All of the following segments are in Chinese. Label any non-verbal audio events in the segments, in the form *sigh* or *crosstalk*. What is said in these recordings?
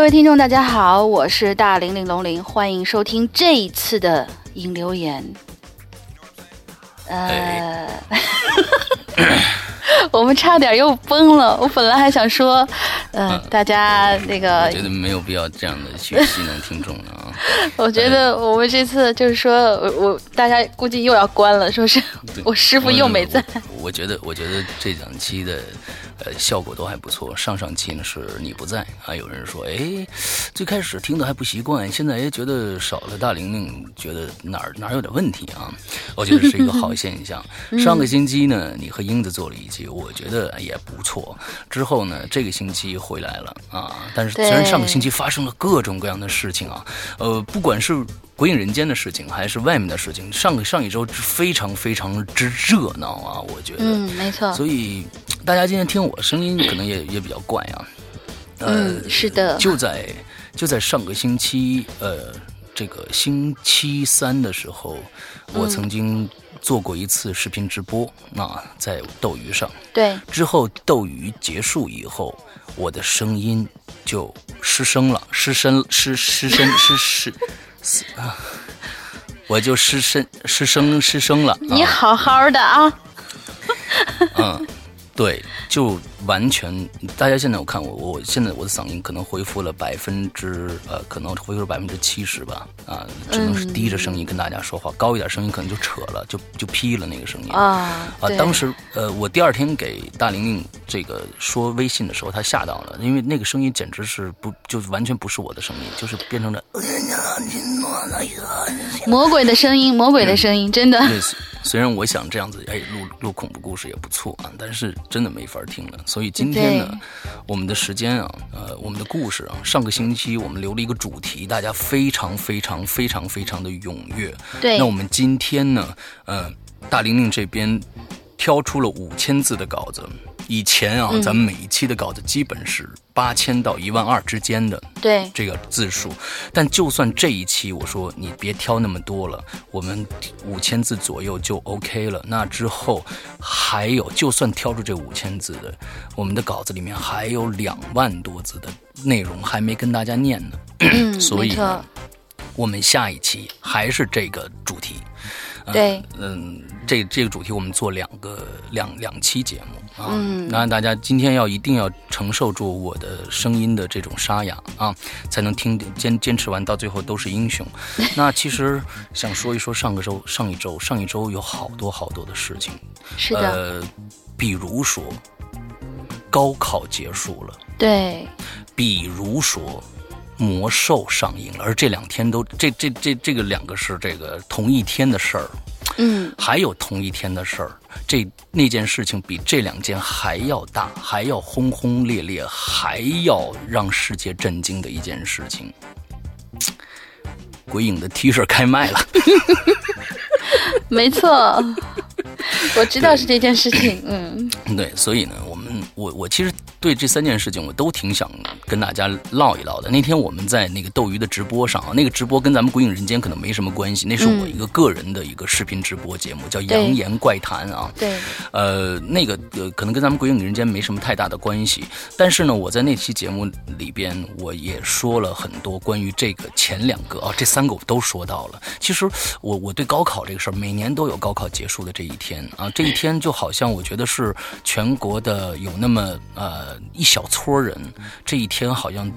各位听众，大家好，我是大玲玲龙玲，欢迎收听这一次的引留言。呃，*laughs* 我们差点又崩了。我本来还想说，呃，大家那个，我觉得没有必要这样的去戏弄听众了啊。*laughs* 我觉得我们这次就是说，我我大家估计又要关了，说是我师傅又没在。我觉得，我觉得这两期的。呃，效果都还不错。上上期呢是你不在啊，有人说，哎，最开始听的还不习惯，现在也觉得少了大玲玲，觉得哪儿哪儿有点问题啊。我觉得是一个好现象。*laughs* 上个星期呢，你和英子做了一期，我觉得也不错。之后呢，这个星期回来了啊，但是虽然上个星期发生了各种各样的事情啊，呃，不管是。鬼影人间的事情还是外面的事情，上个上一周非常非常之热闹啊！我觉得，嗯，没错。所以大家今天听我声音可能也也比较怪啊。嗯，是的。就在就在上个星期，呃，这个星期三的时候，我曾经做过一次视频直播啊，在斗鱼上。对。之后斗鱼结束以后，我的声音就失声了，失声失失声 *laughs* 失失。啊！我就失声失声失声了。你好好的啊。嗯，对。就完全，大家现在我看我，我现在我的嗓音可能恢复了百分之呃，可能恢复了百分之七十吧，啊，只能是低着声音跟大家说话，高一点声音可能就扯了，就就劈了那个声音啊啊！当时呃，我第二天给大玲玲这个说微信的时候，她吓到了，因为那个声音简直是不，就完全不是我的声音，就是变成了 *laughs* 魔鬼的声音，魔鬼的声音，真的。虽然我想这样子，哎，录录恐怖故事也不错啊，但是真的没法听了。所以今天呢，我们的时间啊，呃，我们的故事啊，上个星期我们留了一个主题，大家非常非常非常非常的踊跃。对。那我们今天呢，呃，大玲玲这边挑出了五千字的稿子。以前啊，咱们每一期的稿子基本是八千到一万二之间的，对这个字数。但就算这一期，我说你别挑那么多了，我们五千字左右就 OK 了。那之后还有，就算挑出这五千字的，我们的稿子里面还有两万多字的内容还没跟大家念呢。所以，我们下一期还是这个主题。对，嗯，这这个主题我们做两个两两期节目啊，那大家今天要一定要承受住我的声音的这种沙哑啊，才能听坚坚持完到最后都是英雄。*laughs* 那其实想说一说上个周、上一周、上一周有好多好多的事情，是的，呃，比如说高考结束了，对，比如说。魔兽上映了，而这两天都这这这这个两个是这个同一天的事儿，嗯，还有同一天的事儿，这那件事情比这两件还要大，还要轰轰烈烈，还要让世界震惊的一件事情。鬼影的 T 恤开卖了，*laughs* 没错，我知道是这件事情，嗯，对，所以呢，我们我我其实。对这三件事情，我都挺想跟大家唠一唠的。那天我们在那个斗鱼的直播上啊，那个直播跟咱们《鬼影人间》可能没什么关系，那是我一个个人的一个视频直播节目，叫《扬言怪谈》啊。对。呃，那个呃，可能跟咱们《鬼影人间》没什么太大的关系。但是呢，我在那期节目里边，我也说了很多关于这个前两个啊，这三个我都说到了。其实我我对高考这个事儿，每年都有高考结束的这一天啊，这一天就好像我觉得是全国的有那么呃。一小撮人，这一天好像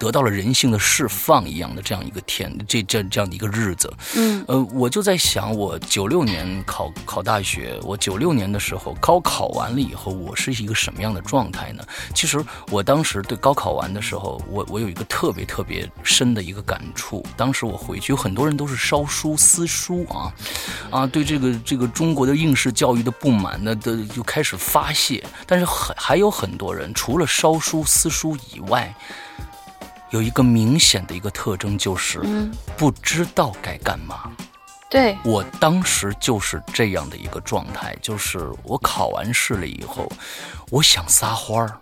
得得到了人性的释放一样的这样一个天，这这这样的一个日子。嗯，呃，我就在想，我九六年考考大学，我九六年的时候高考完了以后，我是一个什么样的状态呢？其实我当时对高考完的时候，我我有一个特别特别深的一个感触。当时我回去，有很多人都是烧书撕书啊，啊，对这个这个中国的应试教育的不满呢，的就开始发泄。但是还还有很多人，除了烧书撕书以外。有一个明显的一个特征，就是不知道该干嘛。对我当时就是这样的一个状态，就是我考完试了以后，我想撒欢儿，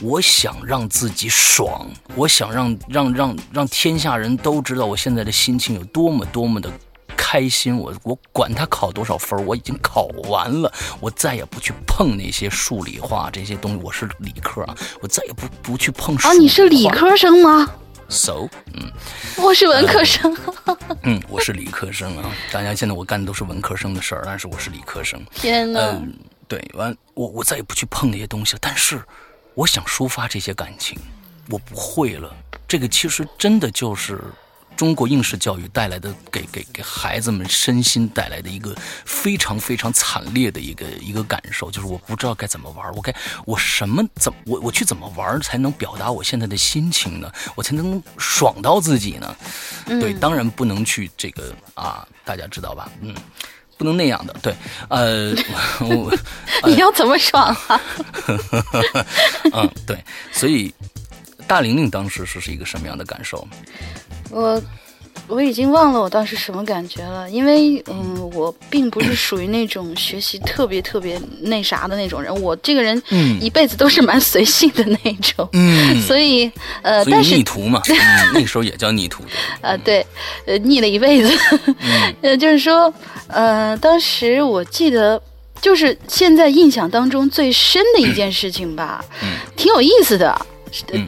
我想让自己爽，我想让让让让天下人都知道我现在的心情有多么多么的。开开心，我我管他考多少分，我已经考完了，我再也不去碰那些数理化这些东西。我是理科啊，我再也不不去碰数。啊，你是理科生吗？So，嗯，我是文科生。嗯，我是理科生啊。大家现在我干的都是文科生的事儿，但是我是理科生。天哪！对，完我我再也不去碰那些东西了。但是，我想抒发这些感情，我不会了。这个其实真的就是中国应试教育带来的，给给给孩子们身心带来的一个非常非常惨烈的一个一个感受，就是我不知道该怎么玩，我该我什么怎我我去怎么玩才能表达我现在的心情呢？我才能爽到自己呢？对，当然不能去这个啊，大家知道吧？嗯。不能那样的，对，呃，*laughs* 你要怎么爽啊？*laughs* 嗯，对，所以大玲玲当时是是一个什么样的感受？我。我已经忘了我当时什么感觉了，因为嗯，我并不是 *coughs* 属于那种学习特别特别那啥的那种人，我这个人一辈子都是蛮随性的那种，嗯，所以呃，但是逆徒嘛，那时候也叫逆徒，*laughs* 呃对，呃，逆了一辈子，*laughs* 呃，就是说，呃，当时我记得就是现在印象当中最深的一件事情吧，挺有意思的。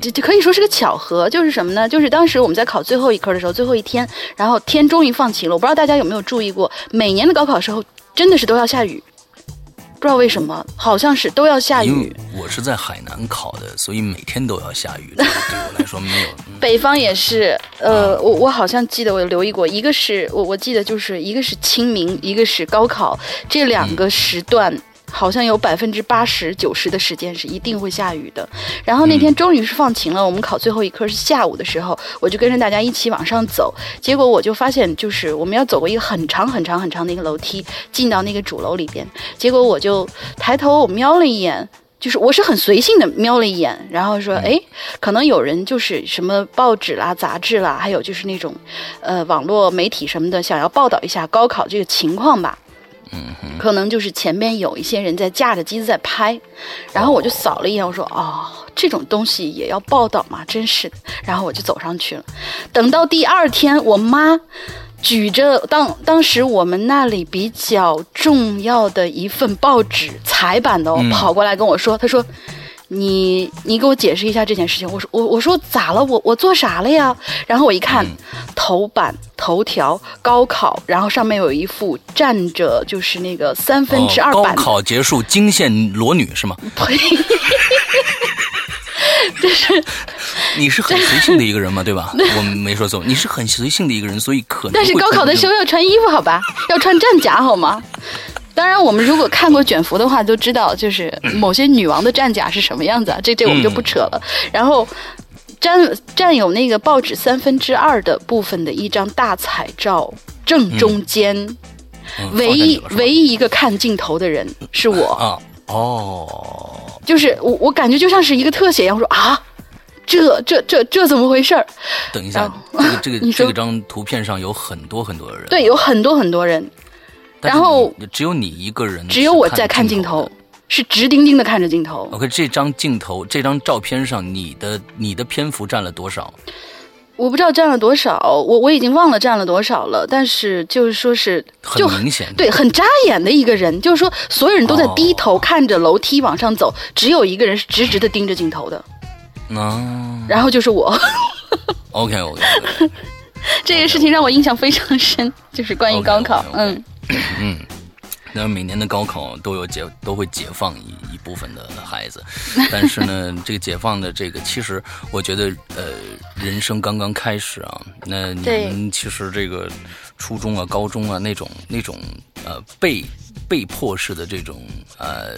这这可以说是个巧合，就是什么呢？就是当时我们在考最后一科的时候，最后一天，然后天终于放晴了。我不知道大家有没有注意过，每年的高考时候真的是都要下雨，不知道为什么，好像是都要下雨。我是在海南考的，所以每天都要下雨。对我来说没有。*laughs* 北方也是，呃，我我好像记得我留意过，一个是我我记得就是一个是清明，一个是高考，这两个时段。好像有百分之八十九十的时间是一定会下雨的，然后那天终于是放晴了。我们考最后一科是下午的时候，我就跟着大家一起往上走。结果我就发现，就是我们要走过一个很长很长很长的一个楼梯，进到那个主楼里边。结果我就抬头我瞄了一眼，就是我是很随性的瞄了一眼，然后说：“哎，可能有人就是什么报纸啦、杂志啦，还有就是那种，呃，网络媒体什么的，想要报道一下高考这个情况吧。”嗯，可能就是前边有一些人在架着机子在拍，然后我就扫了一眼，我说哦，这种东西也要报道吗？真是的。然后我就走上去了。等到第二天，我妈举着当当时我们那里比较重要的一份报纸彩版的，跑过来跟我说，她说。你你给我解释一下这件事情。我说我我说咋了？我我做啥了呀？然后我一看，头版头条高考，然后上面有一幅站着就是那个三分之二版。高考结束惊现裸女是吗？呸！*laughs* 这是你是很随性的一个人嘛，对吧？我没说错，你是很随性的一个人，所以可能。但是高考的时候要穿衣服好吧？要穿战甲好吗？当然，我们如果看过卷福的话，都知道就是某些女王的战甲是什么样子啊。这这我们就不扯了。然后占占有那个报纸三分之二的部分的一张大彩照，正中间，唯一唯一一个看镜头的人是我啊。哦，就是我我感觉就像是一个特写一样，我说啊，这这这这怎么回事儿？等一下，这个这个 *laughs* 这个张图片上有很多很多人，对，有很多很多人。然后只有你一个人，只有我在看镜头，是直盯盯的看着镜头。OK，这张镜头，这张照片上，你的你的篇幅占了多少？我不知道占了多少，我我已经忘了占了多少了。但是就是说是很明显，对，很扎眼的一个人，就是说所有人都在低头看着楼梯往上走，只有一个人是直直的盯着镜头的。啊，然后就是我。OK *laughs* OK，这个事情让我印象非常深，就是关于高考，嗯。嗯，那每年的高考都有解，都会解放一一部分的孩子，*laughs* 但是呢，这个解放的这个，其实我觉得，呃，人生刚刚开始啊，那你们其实这个初中啊、高中啊那种那种呃被被迫式的这种呃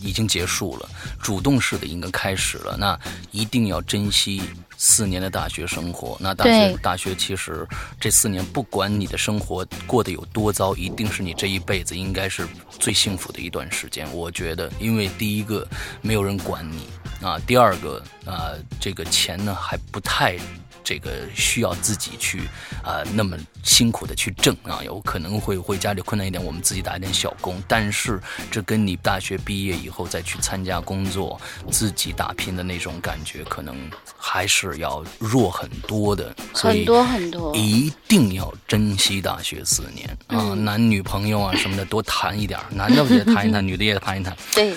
已经结束了，主动式的应该开始了，那一定要珍惜。四年的大学生活，那大学大学其实这四年，不管你的生活过得有多糟，一定是你这一辈子应该是最幸福的一段时间。我觉得，因为第一个没有人管你啊，第二个啊，这个钱呢还不太这个需要自己去啊那么辛苦的去挣啊，有可能会会家里困难一点，我们自己打一点小工。但是这跟你大学毕业以后再去参加工作，自己打拼的那种感觉，可能还是要弱很多的。很多很多，一定要珍惜大学四年啊，男女朋友啊什么的多谈一点，男的也谈一谈，女的也谈一谈。*laughs* 对。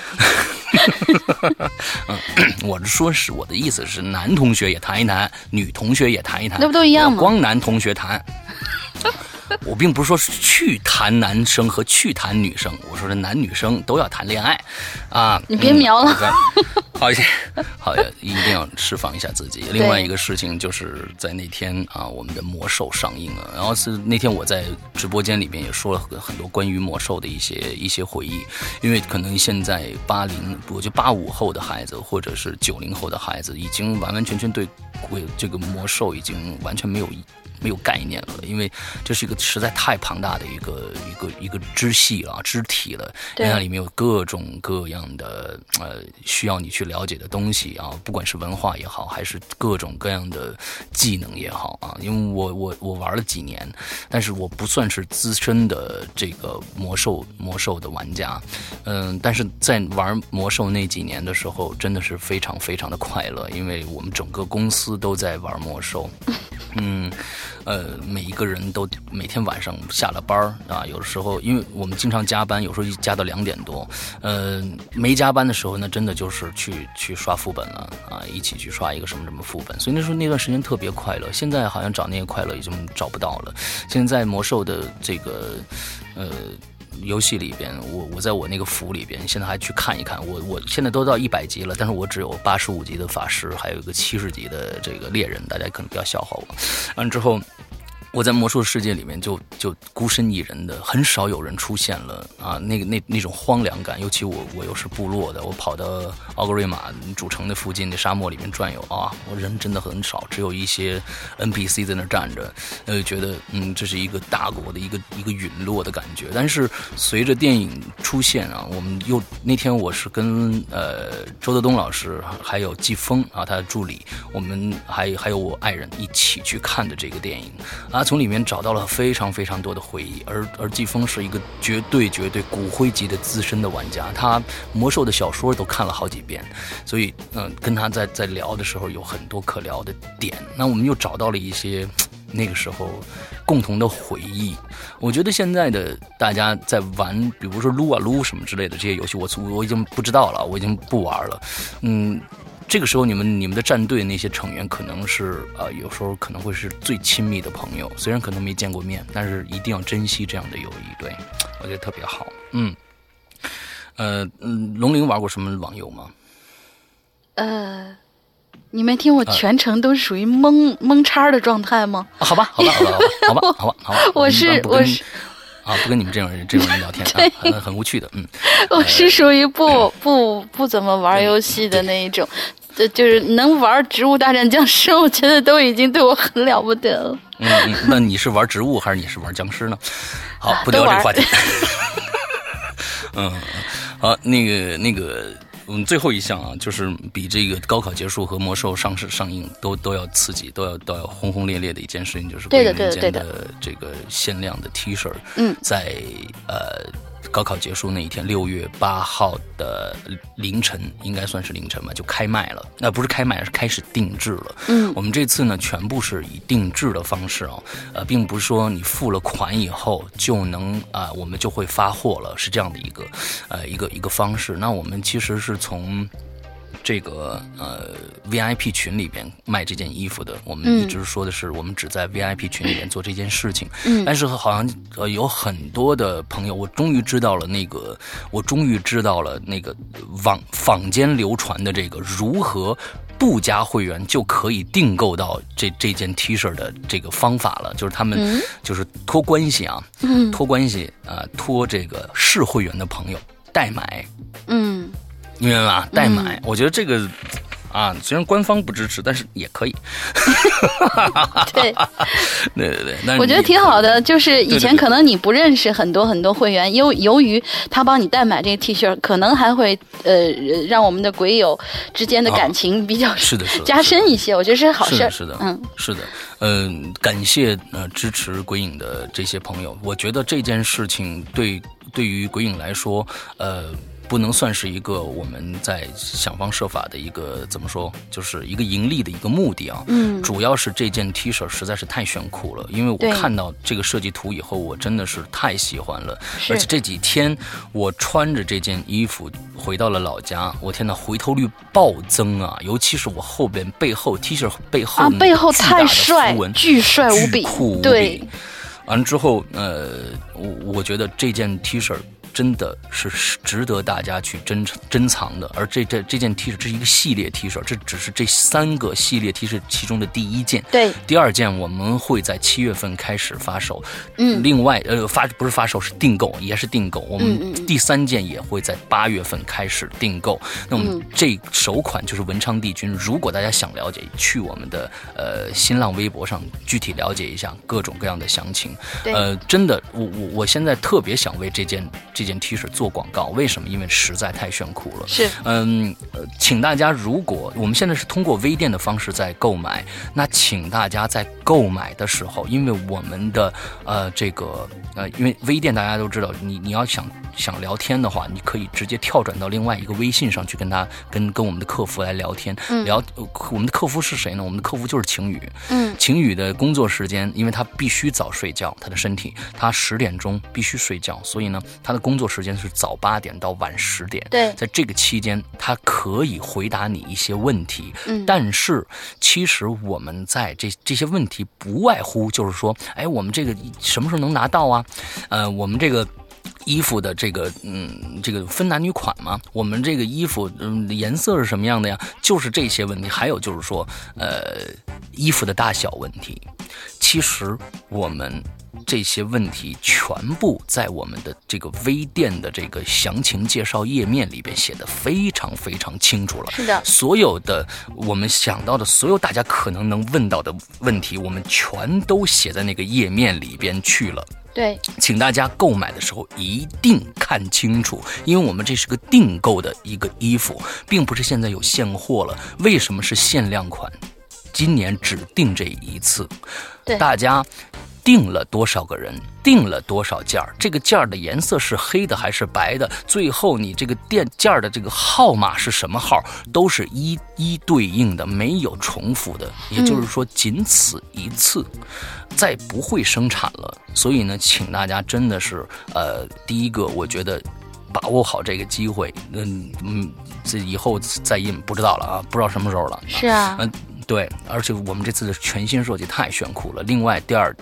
*laughs* 嗯，我是说，是我的意思是，男同学也谈一谈，女同学也谈一谈，那不都一样吗？光男同学谈。*laughs* 我并不是说去谈男生和去谈女生，我说是男女生都要谈恋爱，啊，你别瞄了，好一些，*laughs* 好，一定要释放一下自己。另外一个事情就是在那天啊，我们的魔兽上映了，然后是那天我在直播间里面也说了很很多关于魔兽的一些一些回忆，因为可能现在八零，我觉得八五后的孩子或者是九零后的孩子，已经完完全全对这个魔兽已经完全没有。没有概念了，因为这是一个实在太庞大的一个一个一个支系了，肢体了。对，它里面有各种各样的呃需要你去了解的东西啊，不管是文化也好，还是各种各样的技能也好啊。因为我我我玩了几年，但是我不算是资深的这个魔兽魔兽的玩家，嗯，但是在玩魔兽那几年的时候，真的是非常非常的快乐，因为我们整个公司都在玩魔兽，嗯。呃，每一个人都每天晚上下了班啊，有的时候因为我们经常加班，有时候一加到两点多。呃，没加班的时候，呢真的就是去去刷副本了啊，一起去刷一个什么什么副本。所以那时候那段时间特别快乐。现在好像找那些快乐已经找不到了。现在魔兽的这个呃。游戏里边，我我在我那个服里边，现在还去看一看。我我现在都到一百级了，但是我只有八十五级的法师，还有一个七十级的这个猎人，大家可能不要笑话我。完之后。我在魔兽世界里面就就孤身一人的，很少有人出现了啊，那个那那种荒凉感，尤其我我又是部落的，我跑到奥格瑞玛主城的附近的沙漠里面转悠啊，我人真的很少，只有一些 NPC 在那站着，呃，觉得嗯，这是一个大国的一个一个陨落的感觉。但是随着电影出现啊，我们又那天我是跟呃周德东老师还有季风啊他的助理，我们还还有我爱人一起去看的这个电影啊。从里面找到了非常非常多的回忆，而而季风是一个绝对绝对骨灰级的资深的玩家，他魔兽的小说都看了好几遍，所以嗯，跟他在在聊的时候有很多可聊的点。那我们又找到了一些那个时候共同的回忆。我觉得现在的大家在玩，比如说撸啊撸什么之类的这些游戏，我我已经不知道了，我已经不玩了，嗯。这个时候，你们你们的战队那些成员可能是呃，有时候可能会是最亲密的朋友，虽然可能没见过面，但是一定要珍惜这样的友谊。对我觉得特别好。嗯，呃嗯，龙玲玩过什么网游吗？呃，你没听我全程都是属于蒙蒙叉的状态吗？好吧，好吧，好吧，好吧，好吧，*laughs* 好吧。我是我是啊，不跟你们这种人这种人聊天，*laughs* 很很无趣的。嗯，我是属于不不不怎么玩游戏的那一种。这就是能玩《植物大战僵尸》，我觉得都已经对我很了不得了。嗯，那你是玩植物还是你是玩僵尸呢？好，不聊这个话题。*laughs* 嗯，好，那个那个，嗯，最后一项啊，就是比这个高考结束和魔兽上市上映都都要刺激，都要都要轰轰烈烈的一件事情，就是对的对的对的这个限量的 T 恤，嗯，在呃。高考结束那一天，六月八号的凌晨，应该算是凌晨吧，就开卖了。那不是开卖，是开始定制了。嗯，我们这次呢，全部是以定制的方式啊，呃，并不是说你付了款以后就能啊，我们就会发货了，是这样的一个，呃，一个一个方式。那我们其实是从。这个呃，VIP 群里边卖这件衣服的，我们一直说的是，我们只在 VIP 群里边做这件事情。嗯，但是好像呃有很多的朋友，我终于知道了那个，我终于知道了那个网坊间流传的这个如何不加会员就可以订购到这这件 T 恤的这个方法了。就是他们就是托关系啊，托关系啊，托这个是会员的朋友代买。嗯。明白吧？代买，我觉得这个啊，虽然官方不支持，但是也可以。*laughs* 对，对对对，我觉得挺好的。就是以前可能你不认识很多很多会员，由由于他帮你代买这个 T 恤，可能还会呃让我们的鬼友之间的感情比较是的，是的，加深一些。我觉得是好事。是的，嗯，是的，嗯，感谢呃支持鬼影的这些朋友。我觉得这件事情对对于鬼影来说，呃。不能算是一个我们在想方设法的一个怎么说，就是一个盈利的一个目的啊。嗯，主要是这件 T 恤实在是太炫酷了，因为我看到这个设计图以后，我真的是太喜欢了。而且这几天我穿着这件衣服回到了老家，我天呐，回头率暴增啊！尤其是我后边背后 T 恤背后啊，背后太帅，巨帅无比，酷无比。完了之后，呃，我我觉得这件 T 恤。真的是值得大家去珍珍藏的，而这这这件 T 恤，这是一个系列 T 恤，这只是这三个系列 T 恤其中的第一件。对，第二件我们会在七月份开始发售。嗯，另外呃发不是发售是订购，也是订购。我们第三件也会在八月份开始订购。那我们这首款就是文昌帝君。如果大家想了解，去我们的呃新浪微博上具体了解一下各种各样的详情。呃，真的，我我我现在特别想为这件这。这件 T 恤做广告，为什么？因为实在太炫酷了。是，嗯，请大家，如果我们现在是通过微店的方式在购买，那请大家在购买的时候，因为我们的呃这个呃，因为微店大家都知道，你你要想。想聊天的话，你可以直接跳转到另外一个微信上去跟他跟跟我们的客服来聊天。聊我们的客服是谁呢？我们的客服就是晴雨。嗯，晴雨的工作时间，因为他必须早睡觉，他的身体他十点钟必须睡觉，所以呢，他的工作时间是早八点到晚十点。对，在这个期间，他可以回答你一些问题。嗯，但是其实我们在这这些问题不外乎就是说，哎，我们这个什么时候能拿到啊？呃，我们这个。衣服的这个，嗯，这个分男女款吗？我们这个衣服，嗯，颜色是什么样的呀？就是这些问题，还有就是说，呃，衣服的大小问题。其实我们这些问题全部在我们的这个微店的这个详情介绍页面里边写的非常非常清楚了。是的，所有的我们想到的所有大家可能能问到的问题，我们全都写在那个页面里边去了。对，请大家购买的时候一定看清楚，因为我们这是个订购的一个衣服，并不是现在有现货了。为什么是限量款？今年只订这一次，对大家。订了多少个人？定了多少件儿？这个件儿的颜色是黑的还是白的？最后你这个店件儿的这个号码是什么号？都是一一对应的，没有重复的。也就是说，仅此一次，再不会生产了。所以呢，请大家真的是，呃，第一个，我觉得把握好这个机会。嗯嗯，这以后再印不知道了啊，不知道什么时候了。是啊，嗯，对，而且我们这次的全新设计太炫酷了。另外，第二。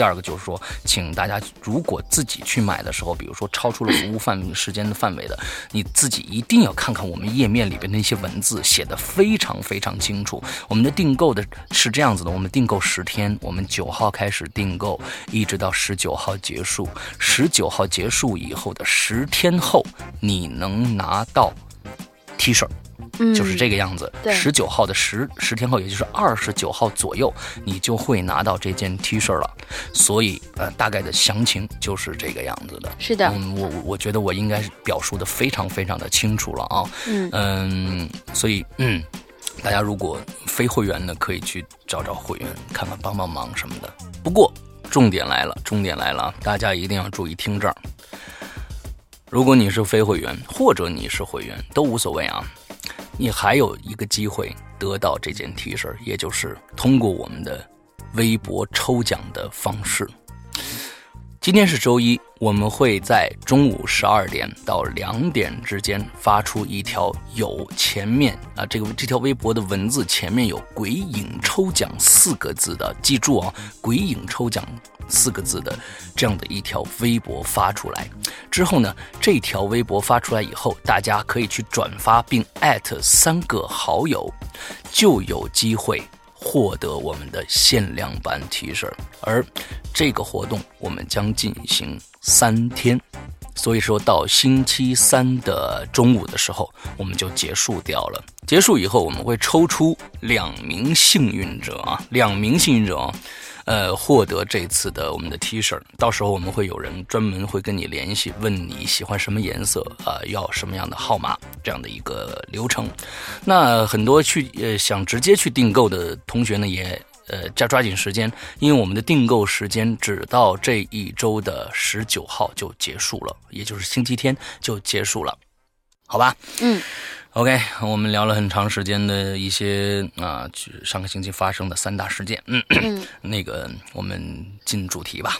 第二个就是说，请大家如果自己去买的时候，比如说超出了服务范时间的范围的，你自己一定要看看我们页面里边那些文字，写的非常非常清楚。我们的订购的是这样子的，我们订购十天，我们九号开始订购，一直到十九号结束。十九号结束以后的十天后，你能拿到 T 恤。就是这个样子。十九号的十十天后，也就是二十九号左右，你就会拿到这件 T 恤了。所以，呃，大概的详情就是这个样子的。是的，嗯，我我觉得我应该是表述的非常非常的清楚了啊。嗯嗯，所以嗯，大家如果非会员的，可以去找找会员，看看帮帮忙什么的。不过，重点来了，重点来了啊！大家一定要注意听这儿。如果你是非会员，或者你是会员，都无所谓啊。你还有一个机会得到这件 T 恤，也就是通过我们的微博抽奖的方式。今天是周一，我们会在中午十二点到两点之间发出一条有前面啊这个这条微博的文字前面有“鬼影抽奖”四个字的，记住啊，“鬼影抽奖”。四个字的这样的一条微博发出来之后呢，这条微博发出来以后，大家可以去转发并艾特三个好友，就有机会获得我们的限量版 T 恤。而这个活动我们将进行三天，所以说到星期三的中午的时候，我们就结束掉了。结束以后，我们会抽出两名幸运者啊，两名幸运者啊，呃，获得这次的我们的 T 恤。到时候我们会有人专门会跟你联系，问你喜欢什么颜色啊、要什么样的号码这样的一个流程。那很多去呃想直接去订购的同学呢，也呃加抓紧时间，因为我们的订购时间只到这一周的十九号就结束了，也就是星期天就结束了，好吧？嗯。OK，我们聊了很长时间的一些啊，去上个星期发生的三大事件。嗯，嗯 *clears throat* 那个我们进主题吧。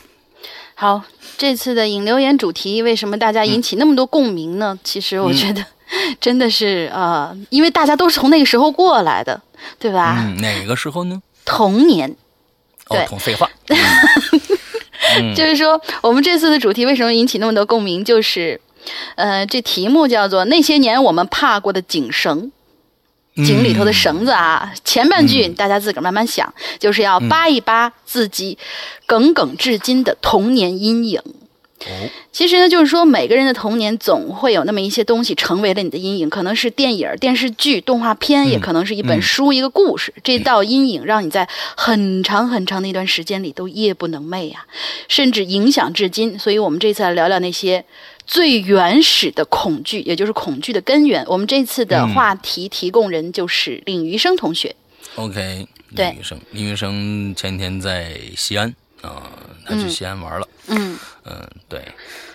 好，这次的引流言主题为什么大家引起那么多共鸣呢？其实我觉得 *laughs* 真的是呃，因为大家都是从那个时候过来的，对吧？嗯，哪个时候呢？童年，哦对，同废话。*laughs* 嗯就是说我们这次的主题为什么引起那么多共鸣？就是，呃，这题目叫做“那些年我们怕过的井绳”。井里头的绳子啊，前半句大家自个儿慢慢想，就是要扒一扒自己耿耿至今的童年阴影。哦，其实呢，就是说每个人的童年总会有那么一些东西成为了你的阴影，可能是电影、电视剧、动画片，也可能是一本书、一个故事。这道阴影让你在很长很长的一段时间里都夜不能寐呀、甚至影响至今。所以我们这次来聊聊那些最原始的恐惧，也就是恐惧的根源。我们这次的话题提供人就是令余生同学。OK，对林医生，李余生前天在西安啊、他去西安玩了。嗯，嗯，对。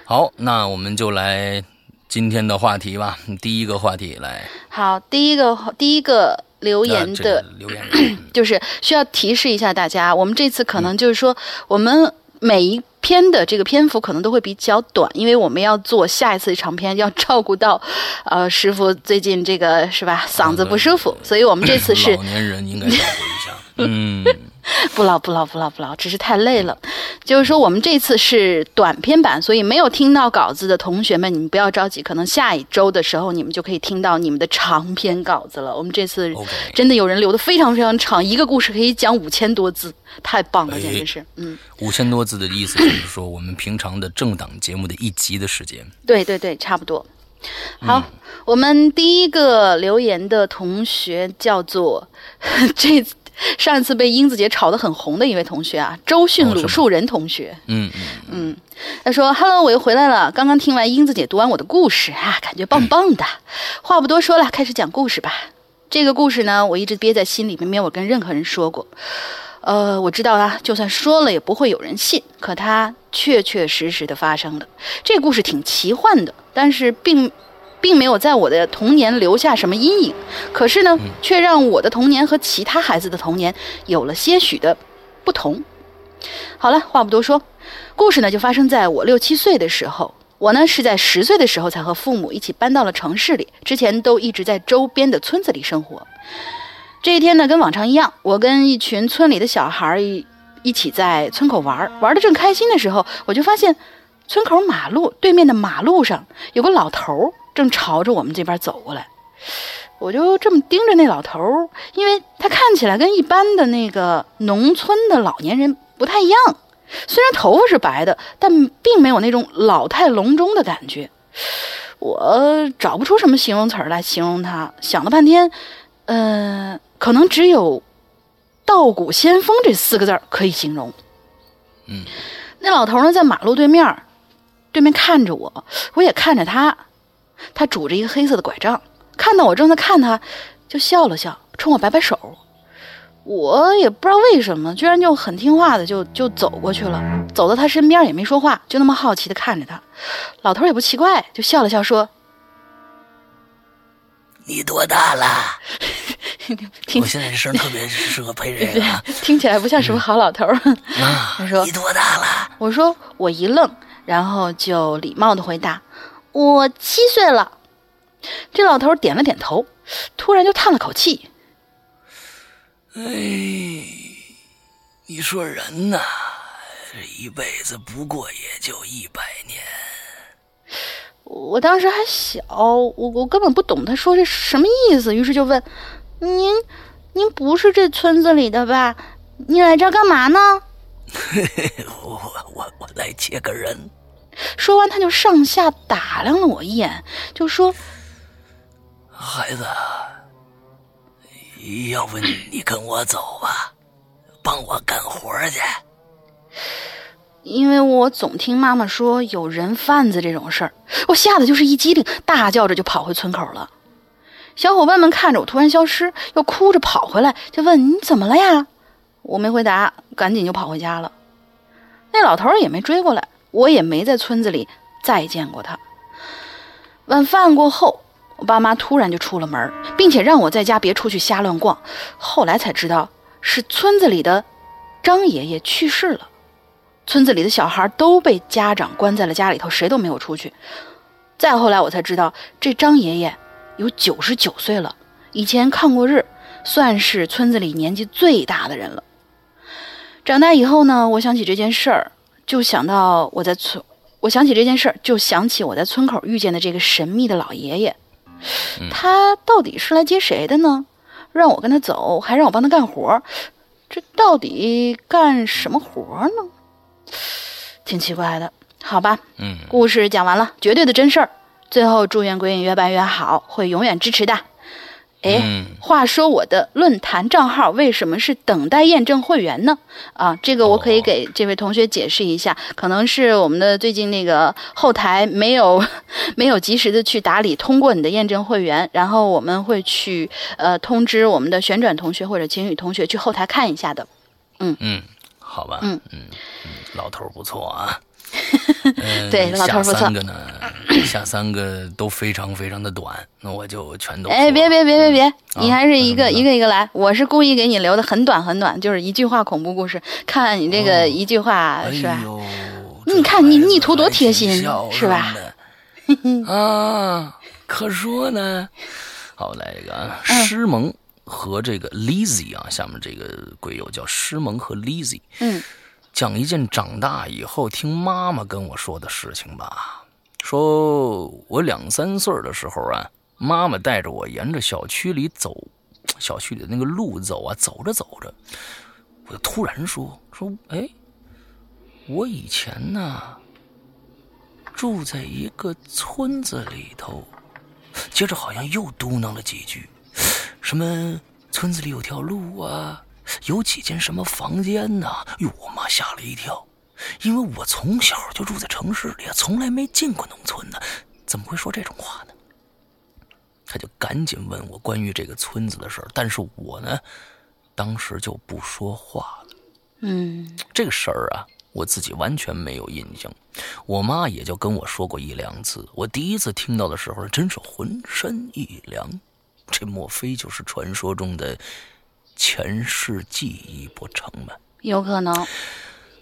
好，那我们就来今天的话题吧。第一个话题来好，第一个第一个留言的个留言人。*clears throat* 就是需要提示一下大家，我们这次可能就是说，我们每一篇的这个篇幅可能都会比较短，因为我们要做下一次长篇，要照顾到，呃，师傅最近这个是吧，嗓子不舒服，所以我们这次是老年人应该照顾一下。嗯，*laughs* *laughs* 不唠不唠不唠不唠，只是太累了。就是说，我们这次是短篇版，所以没有听到稿子的同学们，你们不要着急，可能下一周的时候你们就可以听到你们的长篇稿子了。我们这次真的有人留的非常非常长，一个故事可以讲五千多字，太棒了，简直是，嗯，五千多字的意思就是说，我们平常的政党节目的一集的时间。对对对，差不多。好，我们第一个留言的同学叫做 *laughs* 这 *laughs* 上一次被英子姐炒得很红的一位同学啊，周迅鲁树人同学。嗯嗯，嗯，他说：“Hello，我又回来了。刚刚听完英子姐读完我的故事啊，感觉棒棒的。*laughs* 话不多说了，开始讲故事吧。这个故事呢，我一直憋在心里面，没有跟任何人说过。呃，我知道啊，就算说了也不会有人信。可它确确实实的发生了。这个故事挺奇幻的，但是并并没有在我的童年留下什么阴影。可是呢，却让我的童年和其他孩子的童年有了些许的不同。好了，话不多说，故事呢就发生在我六七岁的时候。我呢是在十岁的时候才和父母一起搬到了城市里，之前都一直在周边的村子里生活。这一天呢，跟往常一样，我跟一群村里的小孩儿一一起在村口玩儿，玩的正开心的时候，我就发现村口马路对面的马路上有个老头儿正朝着我们这边走过来。我就这么盯着那老头儿，因为他看起来跟一般的那个农村的老年人不太一样。虽然头发是白的，但并没有那种老态龙钟的感觉。我找不出什么形容词来形容他，想了半天，嗯、可能只有“道骨先锋”这四个字儿可以形容。嗯，那老头呢，在马路对面，对面看着我，我也看着他。他拄着一个黑色的拐杖，看到我正在看他，就笑了笑，冲我摆摆手。我也不知道为什么，居然就很听话的就就走过去了，走到他身边也没说话，就那么好奇的看着他。老头也不奇怪，就笑了笑说你多大了？：“听我现在这声特别适合配这个啊！*laughs* 听起来不像什么好老头他说你多大了？我说我一愣，然后就礼貌的回答：“我七岁了。”这老头点了点头，突然就叹了口气哎，你说人呐，这一辈子不过也就一百年。我当时还小，我我根本不懂他说这什么意思，于是就问：“您您不是这村子里的吧？你来这儿干嘛呢 *laughs* 我我我来接个人。？”说完，他就上下打量了我一眼，就说：“孩子，要不你跟我走吧，帮我干活去。”因为我总听妈妈说有人贩子这种事儿，我吓得就是一激灵，大叫着就跑回村口了。小伙伴们看着我突然消失，又哭着跑回来，就问你怎么了呀？我没回答，赶紧就跑回家了。那老头也没追过来，我也没在村子里再见过他。晚饭过后，我爸妈突然就出了门，并且让我在家别出去瞎乱逛。后来才知道是村子里的张爷爷去世了。村子里的小孩都被家长关在了家里头，谁都没有出去。再后来，我才知道这张爷爷有九十九岁了，以前抗过日，算是村子里年纪最大的人了。长大以后呢，我想起这件事儿，就想到我在村，我想起这件事儿，就想起我在村口遇见的这个神秘的老爷爷。他到底是来接谁的呢？让我跟他走，还让我帮他干活，这到底干什么活呢？挺奇怪的，好吧。嗯，故事讲完了，绝对的真事儿。最后祝愿鬼影越办越好，会永远支持的。哎，话说我的论坛账号为什么是等待验证会员呢？啊，这个我可以给这位同学解释一下，可能是我们的最近那个后台没有 *laughs* 没有及时的去打理通过你的验证会员，然后我们会去呃通知我们的旋转同学或者晴雨同学去后台看一下的。嗯嗯，好吧。嗯嗯嗯，老头不错啊。*laughs* 对，老头不错。下三个呢，*coughs* 下三个都非常非常的短，那我就全都。哎，别别别别别，你还是一个一个一个来。我是故意给你留的很短很短，就是一句话恐怖故事。看你这个一句话是吧？你看你逆徒多贴心是吧？*laughs* 啊，可说呢。好，来一个诗萌和这个 Lizzy 啊，下面这个鬼友叫诗萌和 Lizzy。嗯。讲一件长大以后听妈妈跟我说的事情吧。说我两三岁的时候啊，妈妈带着我沿着小区里走，小区里的那个路走啊，走着走着，我就突然说说，哎，我以前呢住在一个村子里头，接着好像又嘟囔了几句，什么村子里有条路啊。有几间什么房间呢？哟，我妈吓了一跳，因为我从小就住在城市里，从来没进过农村呢，怎么会说这种话呢？他就赶紧问我关于这个村子的事儿，但是我呢，当时就不说话了。嗯，这个事儿啊，我自己完全没有印象，我妈也就跟我说过一两次。我第一次听到的时候，真是浑身一凉，这莫非就是传说中的？前世记忆不成吗？有可能。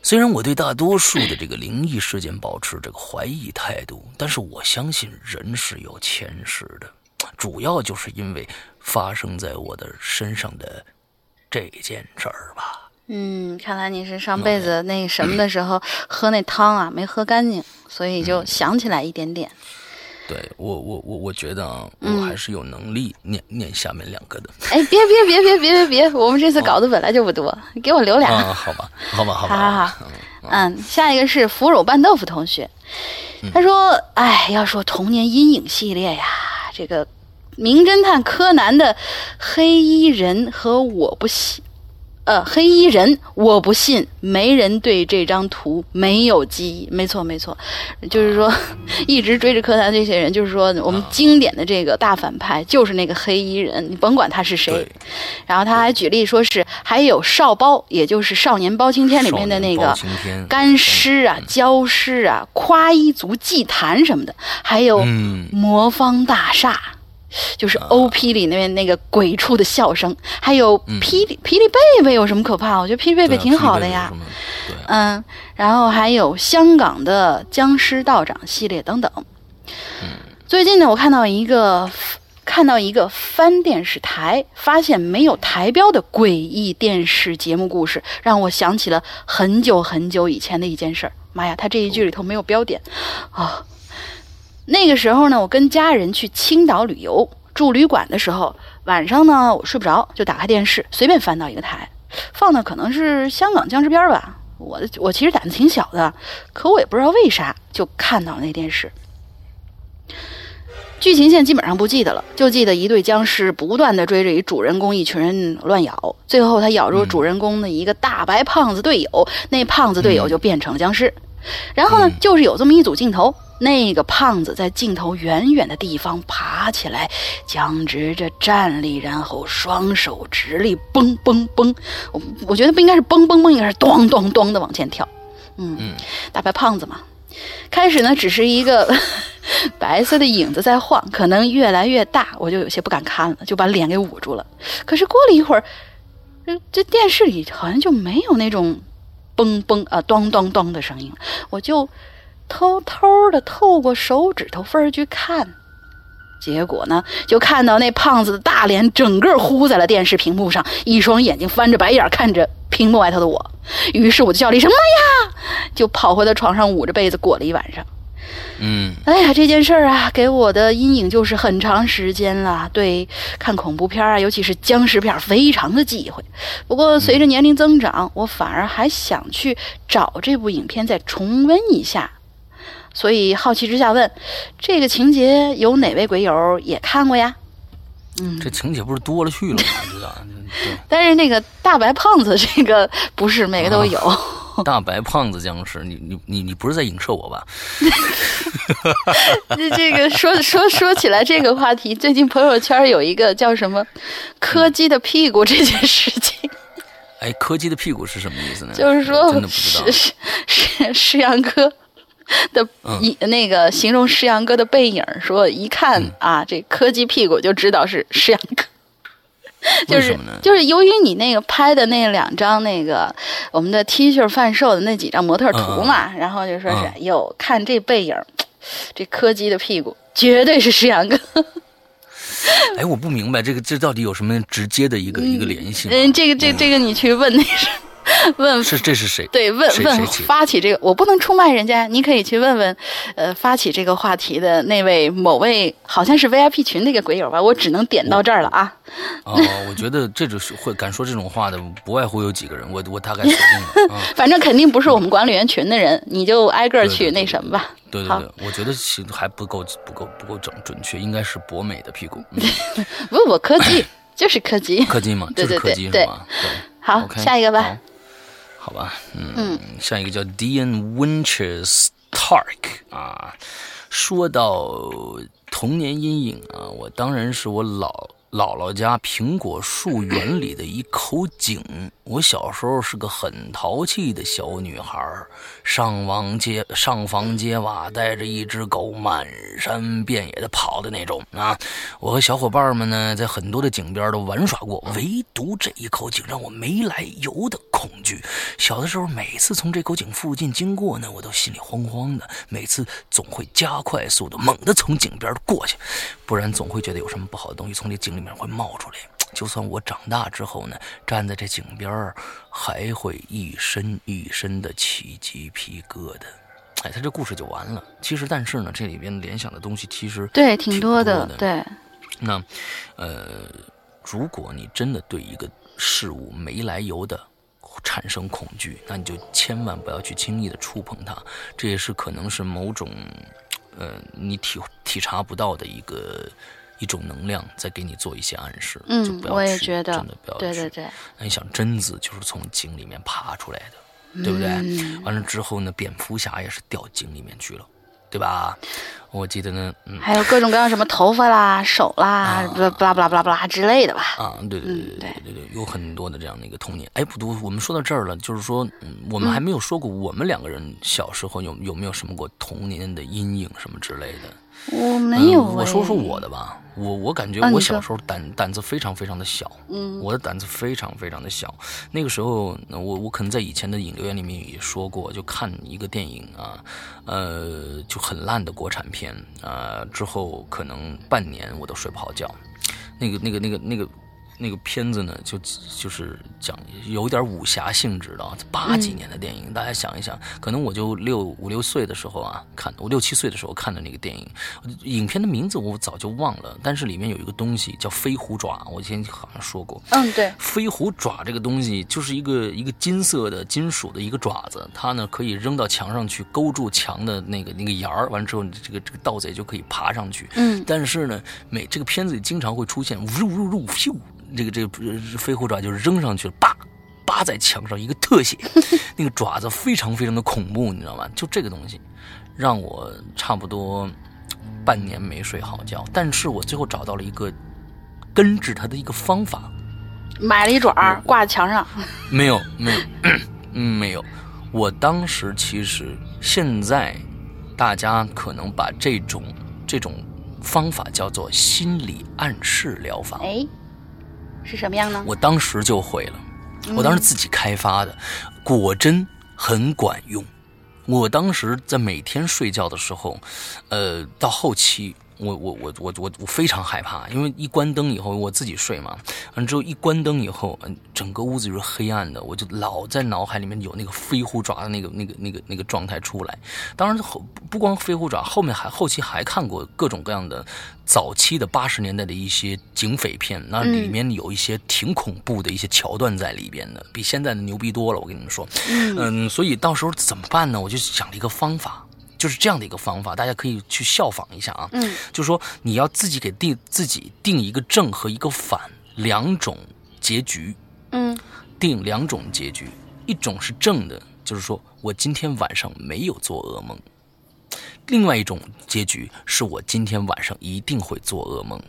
虽然我对大多数的这个灵异事件保持这个怀疑态度，但是我相信人是有前世的。主要就是因为发生在我的身上的这件事儿吧。嗯，看来你是上辈子那什么的时候喝那汤啊没喝干净，所以就想起来一点点。对我，我我我觉得啊，我还是有能力念念下面两个的。哎，别别别别别别别，我们这次稿子本来就不多，给我留俩。啊好吧，好吧，好吧。好好好，嗯，下一个是腐乳拌豆腐同学，他说：“哎，要说童年阴影系列呀，这个名侦探柯南的黑衣人和我不信。”呃，黑衣人，我不信，没人对这张图没有记忆。没错，没错，就是说，*laughs* 一直追着柯南这些人，就是说，我们经典的这个大反派就是那个黑衣人，你甭管他是谁。然后他还举例说是，还有少包，也就是《少年包青天》里面的那个干尸啊、焦尸啊、夸一族祭坛什么的，还有魔方大厦。就是 O P 里那边那个鬼畜的笑声，还有霹雳霹雳贝贝有什么可怕？我觉得霹雳贝贝挺好的呀。嗯，然后还有香港的僵尸道长系列等等。最近呢，我看到一个看到一个翻电视台，发现没有台标的诡异电视节目故事，让我想起了很久很久以前的一件事儿。妈呀，他这一句里头没有标点啊！那个时候呢，我跟家人去青岛旅游，住旅馆的时候，晚上呢我睡不着，就打开电视，随便翻到一个台，放的可能是香港僵尸片吧。我我其实胆子挺小的，可我也不知道为啥就看到了那电视。剧情线基本上不记得了，就记得一对僵尸不断的追着一主人公一群人乱咬，最后他咬住主人公的一个大白胖子队友，那胖子队友就变成了僵尸。然后呢，就是有这么一组镜头，那个胖子在镜头远远的地方爬起来，僵直着站立，然后双手直立，嘣嘣嘣。我我觉得不应该是嘣嘣嘣，应该是咚咚咚的往前跳。嗯，大白胖子嘛。开始呢，只是一个 *laughs* 白色的影子在晃，可能越来越大，我就有些不敢看了，就把脸给捂住了。可是过了一会儿，这这电视里好像就没有那种嘣嘣啊、咚咚咚的声音，我就偷偷的透过手指头缝去看，结果呢，就看到那胖子的大脸整个糊在了电视屏幕上，一双眼睛翻着白眼看着屏幕外头的我。于是我就叫了一声“妈呀”，就跑回到床上捂着被子裹了一晚上。嗯，哎呀，这件事儿啊，给我的阴影就是很长时间了。对，看恐怖片啊，尤其是僵尸片，非常的忌讳。不过随着年龄增长，我反而还想去找这部影片再重温一下。所以好奇之下问，这个情节有哪位鬼友也看过呀？嗯，这情节不是多了去了吗？但是那个大白胖子这个不是每个都有。大白胖子僵尸，你你你你不是在影射我吧？*laughs* 这这个说说说起来这个话题，最近朋友圈有一个叫什么“柯基的屁股”这件事情。哎，柯基的屁股是什么意思呢？就是说，真的不知道。是是是杨哥 *laughs* 的一那个形容石阳哥的背影，说一看啊，这柯基屁股就知道是石阳哥。*laughs* 就是就是由于你那个拍的那两张那个我们的 T 恤贩售的那几张模特图嘛，然后就说是哟，看这背影，这柯基的屁股绝对是石阳哥。哎，我不明白这个这到底有什么直接的一个一个联系？嗯，这个这这个你去问那是。*laughs* 问是这是谁？对，问问发起这个，我不能出卖人家，你可以去问问，呃，发起这个话题的那位某位，好像是 VIP 群那个鬼友吧，我只能点到这儿了啊。哦，我觉得这就是会敢说这种话的，不外乎有几个人，我我大概锁定了。*laughs* 反正肯定不是我们管理员群的人，你就挨个去那什么吧。对对对，我觉得其实还不够不够不够整准确，应该是博美的屁股。*laughs* 不我科技就是科技，科技嘛，对对对对，对。好，下一个吧。好吧，嗯，下一个叫 Dean Winchester Stark 啊。说到童年阴影啊，我当然是我老。姥姥家苹果树园里的一口井。我小时候是个很淘气的小女孩，上房揭上房揭瓦，带着一只狗满山遍野的跑的那种啊！我和小伙伴们呢，在很多的井边都玩耍过，唯独这一口井让我没来由的恐惧。小的时候，每次从这口井附近经过呢，我都心里慌慌的，每次总会加快速度，猛地从井边过去，不然总会觉得有什么不好的东西从这井里。面会冒出来，就算我长大之后呢，站在这井边还会一身一身的起鸡皮疙瘩。哎，他这故事就完了。其实，但是呢，这里边联想的东西其实对挺多的。对，那呃，如果你真的对一个事物没来由的产生恐惧，那你就千万不要去轻易的触碰它。这也是可能是某种呃你体体察不到的一个。一种能量在给你做一些暗示，嗯，我也觉得，真的不要对对对。那你想，贞子就是从井里面爬出来的，对不对？完了之后呢，蝙蝠侠也是掉井里面去了，对吧？我记得呢，嗯，还有各种各样什么头发啦、手啦，不不啦不啦不啦不啦之类的吧？啊，对对对对对对，有很多的这样的一个童年。哎，不多，我们说到这儿了，就是说，嗯，我们还没有说过，我们两个人小时候有有没有什么过童年的阴影什么之类的？我没有，我说说我的吧。我我感觉我小时候胆胆子非常非常的小，嗯，我的胆子非常非常的小。那个时候，我我可能在以前的影留言里面也说过，就看一个电影啊，呃，就很烂的国产片啊，之后可能半年我都睡不好觉。那个那个那个那个那个片子呢，就就是讲有点武侠性质的啊，八几年的电影，大家想一想，可能我就六五六岁的时候啊，看我六七岁的时候看的那个电影，影片的名字我早就忘了，但是里面有一个东西叫飞虎爪，我以前好像说过，嗯，对，飞虎爪这个东西就是一个一个金色的金属的一个爪子，它呢可以扔到墙上去勾住墙的那个那个沿儿，完之后这个这个盗贼就可以爬上去，嗯，但是呢，每这个片子里经常会出现呜呜呜咻。这个这个飞虎爪就扔上去了，叭，扒在墙上一个特写，*laughs* 那个爪子非常非常的恐怖，你知道吗？就这个东西，让我差不多半年没睡好觉。但是我最后找到了一个根治它的一个方法，买了一爪挂在墙上。没有，没有，嗯，没有。我当时其实现在大家可能把这种这种方法叫做心理暗示疗法。哎。是什么样呢？我当时就会了，我当时自己开发的，果真很管用。我当时在每天睡觉的时候，呃，到后期。我我我我我我非常害怕，因为一关灯以后我自己睡嘛，完之后一关灯以后，嗯整个屋子就是黑暗的，我就老在脑海里面有那个飞虎爪的那个那个那个那个状态出来。当然后不光飞虎爪，后面还后期还看过各种各样的早期的八十年代的一些警匪片，那里面有一些挺恐怖的一些桥段在里边的，比现在的牛逼多了。我跟你们说，嗯，所以到时候怎么办呢？我就想了一个方法。就是这样的一个方法，大家可以去效仿一下啊。嗯，就是说你要自己给定自己定一个正和一个反两种结局。嗯，定两种结局，一种是正的，就是说我今天晚上没有做噩梦；另外一种结局是我今天晚上一定会做噩梦。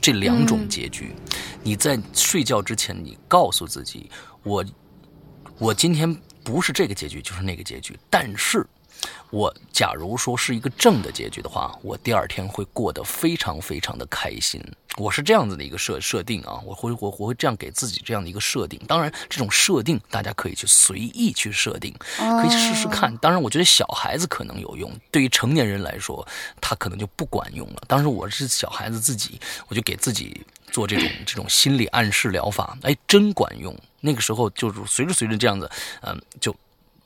这两种结局，你在睡觉之前，你告诉自己，我我今天不是这个结局，就是那个结局，但是。我假如说是一个正的结局的话，我第二天会过得非常非常的开心。我是这样子的一个设设定啊，我会我我会这样给自己这样的一个设定。当然，这种设定大家可以去随意去设定，可以试试看。当然，我觉得小孩子可能有用，对于成年人来说，他可能就不管用了。当时我是小孩子自己，我就给自己做这种这种心理暗示疗法，哎，真管用。那个时候就是随着随着这样子，嗯，就。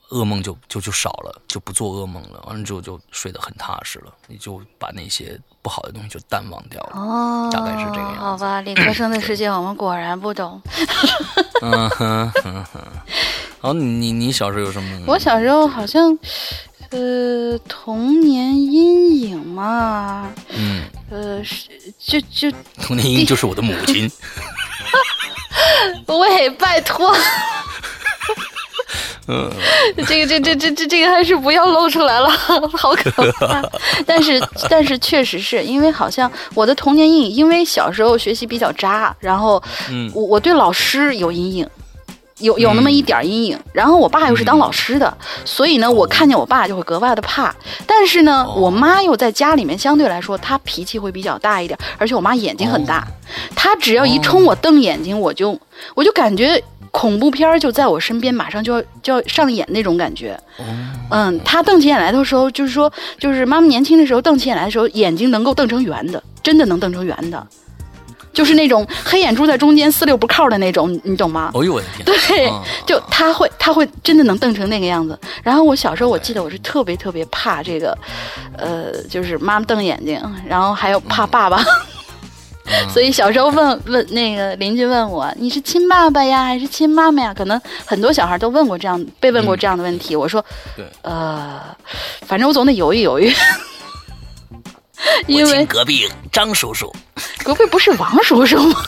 噩梦就就就少了，就不做噩梦了。完了之后就睡得很踏实了，你就把那些不好的东西就淡忘掉了。哦，大概是这个样子。好吧，理科生的世界我们果然不懂。嗯哼哼哼。好，你你小时候有什么？我小时候好像，呃，童年阴影嘛。嗯。呃，是就就童年阴影就是我的母亲。*laughs* 喂，拜托。嗯，*laughs* 这个这这这这这个还是不要露出来了，*laughs* 好可怕。*laughs* 但是但是确实是因为好像我的童年阴影，因为小时候学习比较渣，然后我我对老师有阴影，有有那么一点阴影。然后我爸又是当老师的，所以呢，我看见我爸就会格外的怕。但是呢，我妈又在家里面相对来说，她脾气会比较大一点，而且我妈眼睛很大，她只要一冲我瞪眼睛，我就我就感觉。恐怖片就在我身边，马上就要就要上演那种感觉。嗯，他瞪起眼来的时候，就是说，就是妈妈年轻的时候瞪起眼来的时候，眼睛能够瞪成圆的，真的能瞪成圆的，就是那种黑眼珠在中间四六不靠的那种，你懂吗？哦呦我的天！对，就他会他会真的能瞪成那个样子。然后我小时候我记得我是特别特别怕这个，呃，就是妈妈瞪眼睛，然后还有怕爸爸。所以小时候问问那个邻居问我你是亲爸爸呀还是亲妈妈呀？可能很多小孩都问过这样被问过这样的问题。我说，对，呃，反正我总得犹豫犹豫。*laughs* 因为隔壁张叔叔，隔壁不是王叔叔吗？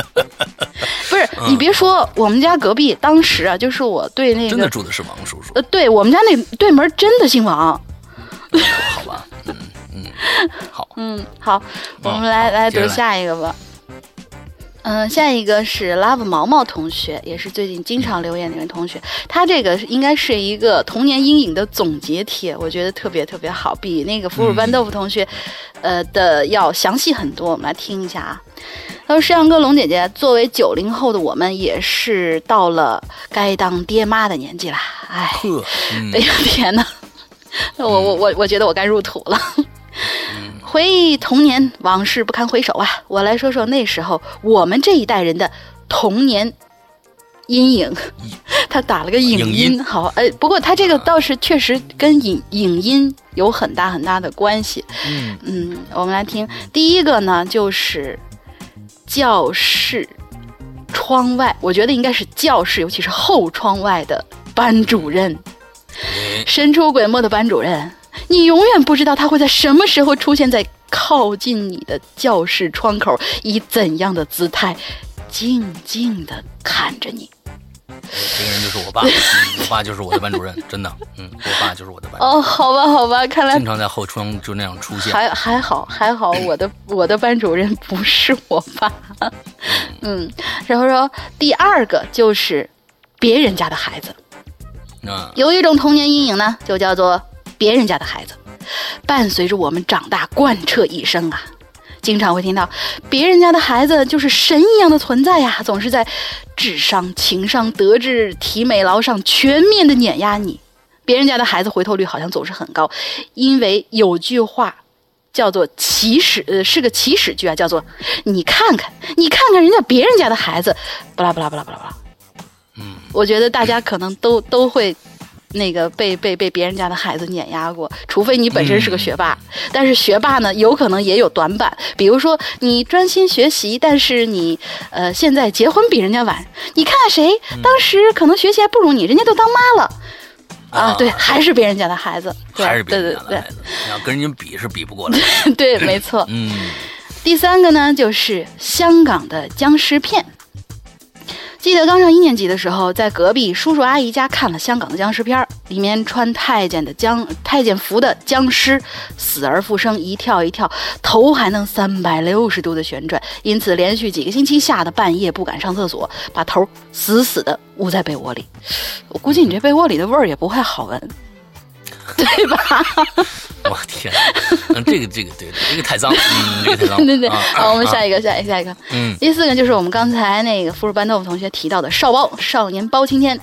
*laughs* 不是，你别说，我们家隔壁当时啊，就是我对那个真的住的是王叔叔。呃，对我们家那对门真的姓王。好吧。嗯，好，嗯，好，我们来来读下一个吧。嗯，下一个是 Love 毛毛同学，也是最近经常留言的一位同学。他这个应该是一个童年阴影的总结帖，我觉得特别特别好，比那个腐乳拌豆腐同学，呃的要详细很多。我们来听一下啊。他说：“山羊哥、龙姐姐，作为九零后的我们，也是到了该当爹妈的年纪了。哎，哎呀天哪，我我我我觉得我该入土了。”回忆童年往事不堪回首啊！我来说说那时候我们这一代人的童年阴影。他打了个影影音，好，哎，不过他这个倒是确实跟影影音有很大很大的关系。嗯。嗯，我们来听第一个呢，就是教室窗外，我觉得应该是教室，尤其是后窗外的班主任，哎神出鬼没的班主任，你永远不知道他会在什么时候出现在靠近你的教室窗口，以怎样的姿态，静静的看着你。这个人就是我爸，嗯 *laughs* 我爸就是我的班主任，真的，嗯，我爸就是我的班主任，哦，好吧，好吧，看来经常在后窗就那样出现。还还好还好，我的我的班主任不是我爸。*laughs* 嗯，然后说第二个就是别人家的孩子，嗯有一种童年阴影呢，就叫做别人家的孩子，伴随着我们长大，贯彻一生啊。经常会听到别人家的孩子就是神一样的存在呀，总是在智商、情商、德智体美劳上全面的碾压你。别人家的孩子回头率好像总是很高，因为有句话叫做起始，呃，是个起始句啊，叫做你看看，你看看人家别人家的孩子，巴拉巴拉巴拉巴拉。嗯，我觉得大家可能都都会。那个被被被别人家的孩子碾压过，除非你本身是个学霸，但是学霸呢，有可能也有短板。比如说你专心学习，但是你呃现在结婚比人家晚，你看看谁当时可能学习还不如你，人家都当妈了啊，对，还是别人家的孩子，对还是别人家的孩子，你要跟人家比是比不过来的。对，没错。嗯，第三个呢，就是香港的僵尸片。记得刚上一年级的时候，在隔壁叔叔阿姨家看了香港的僵尸片儿，里面穿太监的僵太监服的僵尸死而复生，一跳一跳，头还能三百六十度的旋转，因此连续几个星期吓得半夜不敢上厕所，把头死死的捂在被窝里。我估计你这被窝里的味儿也不会好闻，对吧？*laughs* 我天，嗯，这个这个对对，这个太脏，嗯，这个太脏。对对，啊好，我们下一一个，下一个，下一个。嗯第四个就是我们刚才那个富士班豆腐同学提到的《少包少年包青天》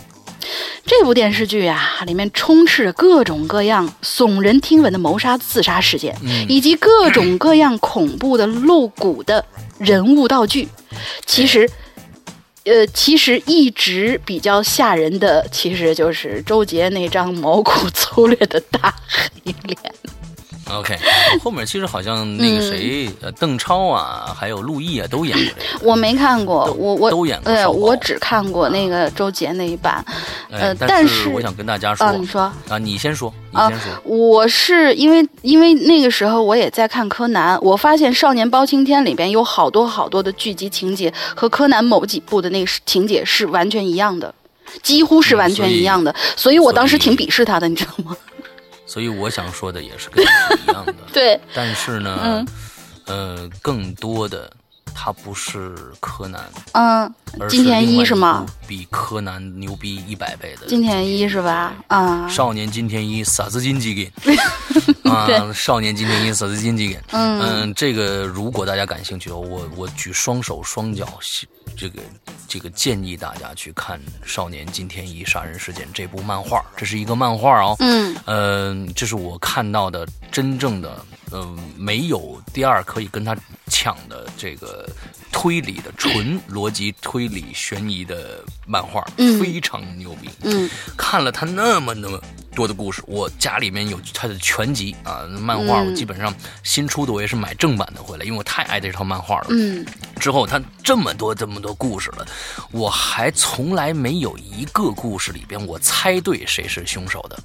这部电视剧啊，里面充斥着各种各样耸人听闻的谋杀、自杀事件，嗯以及各种各样恐怖的露骨的人物道具。其实。呃，其实一直比较吓人的，其实就是周杰那张毛骨粗略的大黑脸。OK，*laughs* 后面其实好像那个谁，呃，邓超啊，还有陆毅啊，都演过这个。我没看过，我我都演过对，我只看过那个周杰那一版。呃哎，但但是我想跟大家说啊，你说啊，你先说，你啊先说。我是因为因为那个时候我也在看柯南，我发现《少年包青天》里边有好多好多的剧集情节和柯南某几部的那个情节是完全一样的，几乎是完全一样的，所以我当时挺鄙视他的，你知道吗？所以我想说的也是跟你是一样的。*laughs* 对，但是呢，嗯呃，更多的他不是柯南，嗯，而金田一是吗？比柯南牛逼一百倍的金田一是吧？啊，少年金田一傻子金吉给 *laughs* 啊，少年金田一傻子金吉给。嗯嗯，这个如果大家感兴趣，我我举双手双脚，这个这个建议大家去看《少年金天一杀人事件》这部漫画，这是一个漫画哦。嗯嗯，这是我看到的真正的，呃，没有第二可以跟他抢的这个推理的纯逻辑推理悬疑的漫画，嗯。非常牛逼。嗯。看了他那么那么多的故事，我家里面有他的全集啊，漫画嗯。我基本上新出的我也是买正版的回来，因为我太爱这套漫画了。嗯。之后他这么多这么多故事了，我还从来没有一个故事里边我猜对谁是凶手的，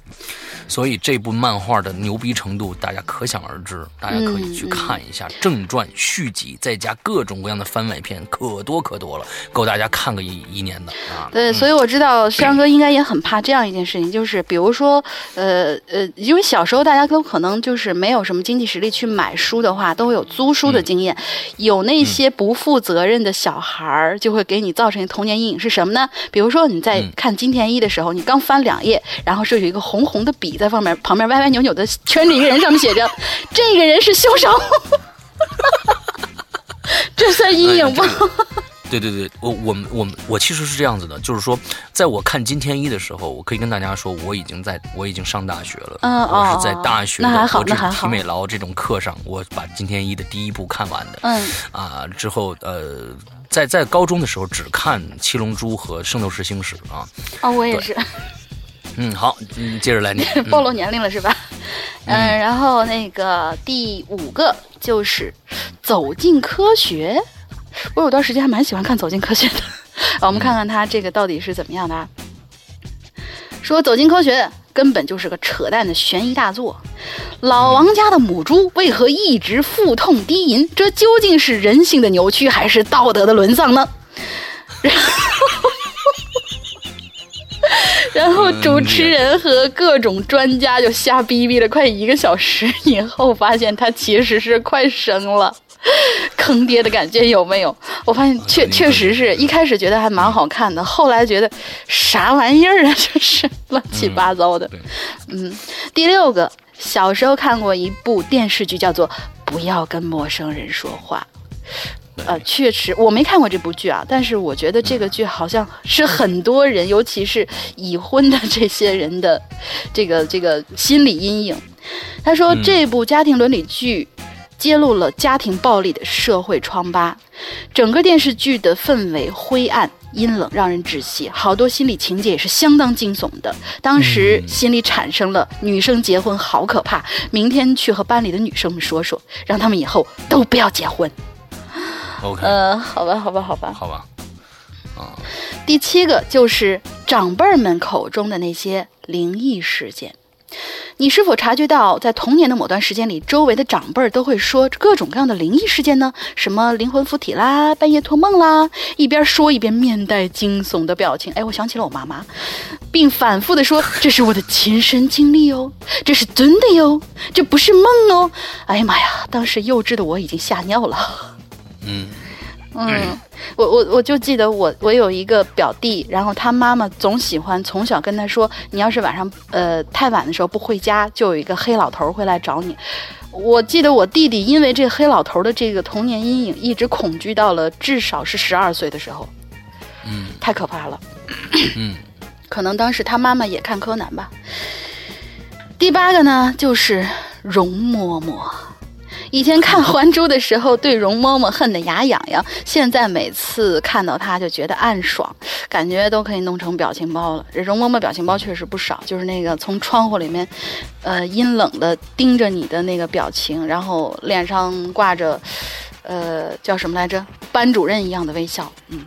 所以这部漫画的牛逼程度大家可想而知，大家可以去看一下正传、续集，再加各种各样的番外篇，可多可多了，够大家看个一一年的啊。对，所以我知道山哥应该也很怕这样一件事情，就是比如说，呃呃，因为小时候大家都可能就是没有什么经济实力去买书的话，都会有租书的经验。有那些不负责任的小孩儿，就会给你造成童年阴影是什么呢？比如说你在嗯看金田一的时候，你刚翻两页，然后是有一个红红的笔在旁边，旁边歪歪扭扭的圈着一个人，上面写着“ *laughs* 这个人是凶手”，*laughs* 这算阴影吗？对对对，我我们我们我其实是这样子的，就是说，在我看金天一的时候，我可以跟大家说，我已经在我已经上大学了，嗯我是哦在大学的体美劳这种课上，我把金天一的第一部看完的。嗯啊，之后呃，在在高中的时候只看《七龙珠》和《圣斗士星矢》啊。哦，我也是，嗯，好，嗯，接着来你。*laughs* 嗯暴露年龄了是吧？嗯，然后那个第五个就是走进科学。我有段时间还蛮喜欢看《走进科学》的，*laughs* 啊，我们看看它这个到底是怎么样的啊？说《走进科学》根本就是个扯淡的悬疑大作。老王家的母猪为何一直腹痛低吟？这究竟是人性的扭曲，还是道德的沦丧呢？*laughs* 然后主持人和各种专家就瞎逼逼了快一个小时以后，发现他其实是快生了。坑爹的感觉有没有？我发现确确实是一开始觉得还蛮好看的，后来觉得啥玩意儿啊，*laughs* 就是乱七八糟的。对嗯，第六个，小时候看过一部电视剧，叫做《不要跟陌生人说话》。呃，确实我没看过这部剧啊，但是我觉得这个剧好像是很多人，尤其是已婚的这些人的这个这个心理阴影。他说嗯这部家庭伦理剧。揭露了家庭暴力的社会疮疤，整个电视剧的氛围灰暗、阴冷，让人窒息。好多心理情节也是相当惊悚的。当时嗯心里产生了女生结婚好可怕，明天去和班里的女生们说说，让他们以后都不要结婚。OK，、呃，好吧，好吧，好吧。好吧。啊，第七个就是长辈儿们口中的那些灵异事件。你是否察觉到，在童年的某段时间里，周围的长辈儿都会说各种各样的灵异事件呢？什么灵魂附体啦，半夜托梦啦，一边说一边面带惊悚的表情。哎，我想起了我妈妈，并反复的说：“这是我的亲身经历哦，这是真的哟，这不是梦哦。”哎呀妈呀，当时幼稚的我已经吓尿了。嗯嗯，我我我就记得我我有一个表弟，然后他妈妈总喜欢从小跟他说，你要是晚上呃太晚的时候不回家，就有一个黑老头会来找你。我记得我弟弟因为这黑老头的这个童年阴影，一直恐惧到了至少是十二岁的时候，嗯太可怕了。嗯 *clears throat* 可能当时他妈妈也看柯南吧。第八个呢，就是容嬷嬷。以前看《还珠》的时候，对容嬷嬷恨得牙痒痒，现在每次看到她就觉得暗爽，感觉都可以弄成表情包了。容嬷嬷表情包确实不少，就是那个从窗户里面，呃，阴冷的盯着你的那个表情，然后脸上挂着，呃，叫什么来着，班主任一样的微笑，嗯。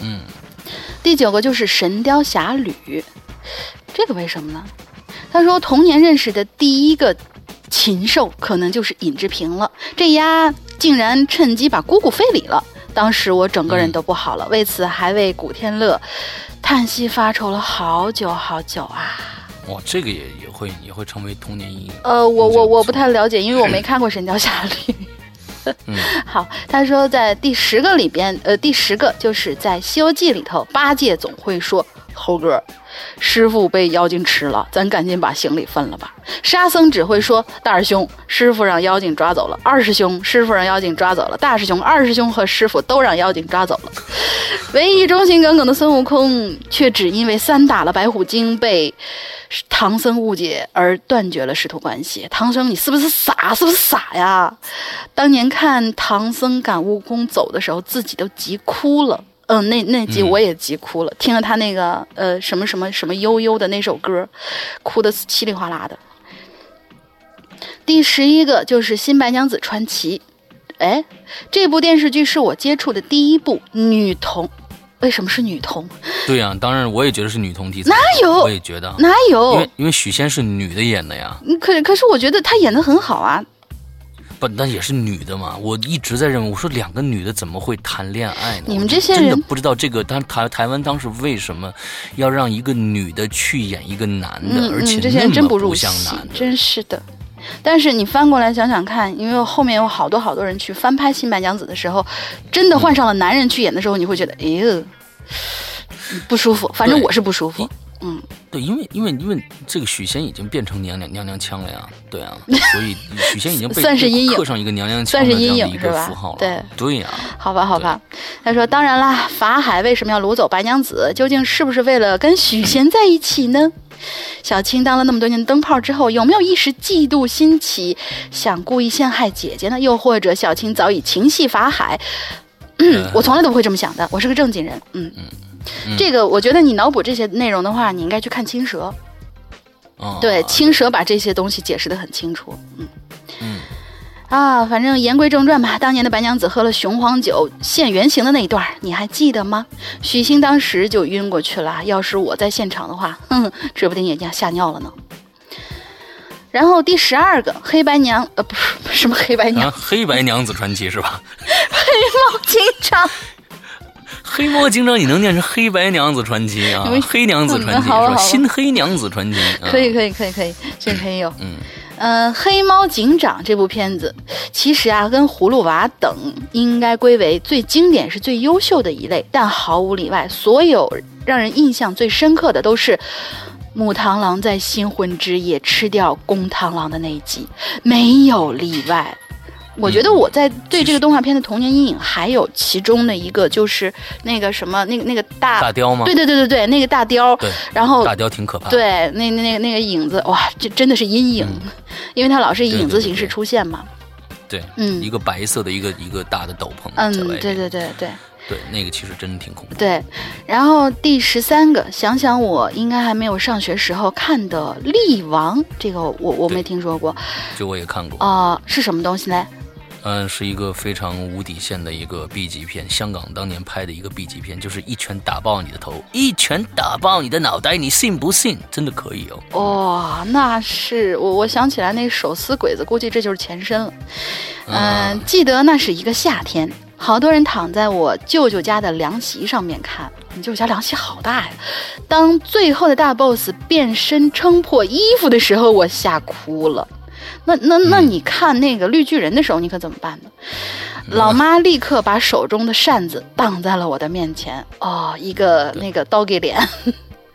嗯，第九个就是《神雕侠侣》，这个为什么呢？他说童年认识的第一个禽兽可能就是尹志平了，这丫竟然趁机把姑姑非礼了。当时我整个人都不好了，为此还为古天乐叹息发愁了好久好久啊。哇，这个也也会也会成为童年阴影。呃，我我我不太了解，因为我没 *laughs* 看过《神雕侠侣》。嗯 *laughs* 好，他说在第十个里边，呃，第十个就是在《西游记》里头，八戒总会说：“猴哥，师傅被妖精吃了，咱赶紧把行李分了吧。”沙僧只会说：“大师兄，师傅让妖精抓走了；二师兄，师傅让妖精抓走了；大师兄，二师兄和师傅都让妖精抓走了。”唯一忠心耿耿的孙悟空，却只因为三打了白虎精被唐僧误解而断绝了师徒关系。唐僧，你是不是傻？是不是傻呀？当年看唐僧赶悟空走的时候，自己都急哭了。嗯，那那集我也急哭了，听了他那个呃什么什么什么悠悠的那首歌，哭的稀里哗啦的。第十一个就是《新白娘子传奇》，哎，这部电视剧是我接触的第一部女童。为什么是女童？对呀、当然我也觉得是女童题材。哪有我也觉得，哪有因有为？因为许仙是女的演的呀，嗯可可是我觉得她演的很好啊。不，那也是女的嘛。我一直在认为，我说两个女的怎么会谈恋爱呢？你们这些人真的不知道这个当台台湾当时为什么要让一个女的去演一个男的，嗯而且嗯，这些人那么不像男，的。真是的。但是你翻过来想想看，因为后面有好多好多人去翻拍《新白娘子》的时候，真的换上了男人去演的时候，你会觉得，哎呦，不舒服。反正我是不舒服。嗯，对，因为因为因为这个许仙已经变成娘娘娘娘腔了呀，对啊，*laughs* 所以许仙已经被算是阴影刻上一个娘娘腔算是阴的这样的一个符号了。对对呀、好吧，好吧。他说：“当然啦，法海为什么要掳走白娘子？究竟是不是为了跟许仙在一起呢？小青当了那么多年灯泡之后，有没有一时嫉妒心起，想故意陷害姐姐呢？又或者小青早已情系法海？嗯，我从来都不会这么想的，我是个正经人。嗯嗯，这个我觉得你脑补这些内容的话，你应该去看青蛇。哦对，青蛇把这些东西解释的很清楚。嗯嗯啊，反正言归正传吧。当年的白娘子喝了雄黄酒现原形的那一段，你还记得吗？许昕当时就晕过去了。要是我在现场的话，*laughs* 哼，指不定也吓吓尿了呢。然后第十二个黑白娘，呃，不是什么黑白娘，啊，黑白娘子传奇是吧？*laughs* 经常黑猫警长你能念成黑白娘子传奇啊？黑娘子传奇是吧？嗯好吧好吧新黑娘子传奇，啊可以，可以，可以，可以，这可以有。嗯嗯，黑猫警长》这部片子，其实啊，跟《葫芦娃》等应该归为最经典、是最优秀的一类，但毫无例外，所有让人印象最深刻的都是母螳螂在新婚之夜吃掉公螳螂的那一集，没有例外。我觉得我在对这个动画片的童年阴影，还有其中的一个就是那个什么，那个那个大，大雕吗？对对对对对，那个大雕，对，然后大雕挺可怕的。对，那那那个那个影子，哇，这真的是阴影，因为它老是以影子形式出现嘛。对，嗯一个白色的一个一个大的斗篷嗯。对对对对对，那个其实真的挺恐怖。对。然后第十三个，想想我应该还没有上学时候看的《力王》，这个我我没听说过就我也看过，啊、是什么东西嘞？嗯，是一个非常无底线的一个 B 级片，香港当年拍的一个 B 级片，就是一拳打爆你的头，一拳打爆你的脑袋，你信不信？真的可以哦。哇、那是我我想起来那手撕鬼子，估计这就是前身了。嗯、记得那是一个夏天，好多人躺在我舅舅家的凉席上面看。你舅舅家凉席好大呀！当最后的大 boss 变身撑破衣服的时候，我吓哭了。那那那你看那个绿巨人的时候，你可怎么办呢？老妈立刻把手中的扇子挡在了我的面前。哦，一个那个刀给脸。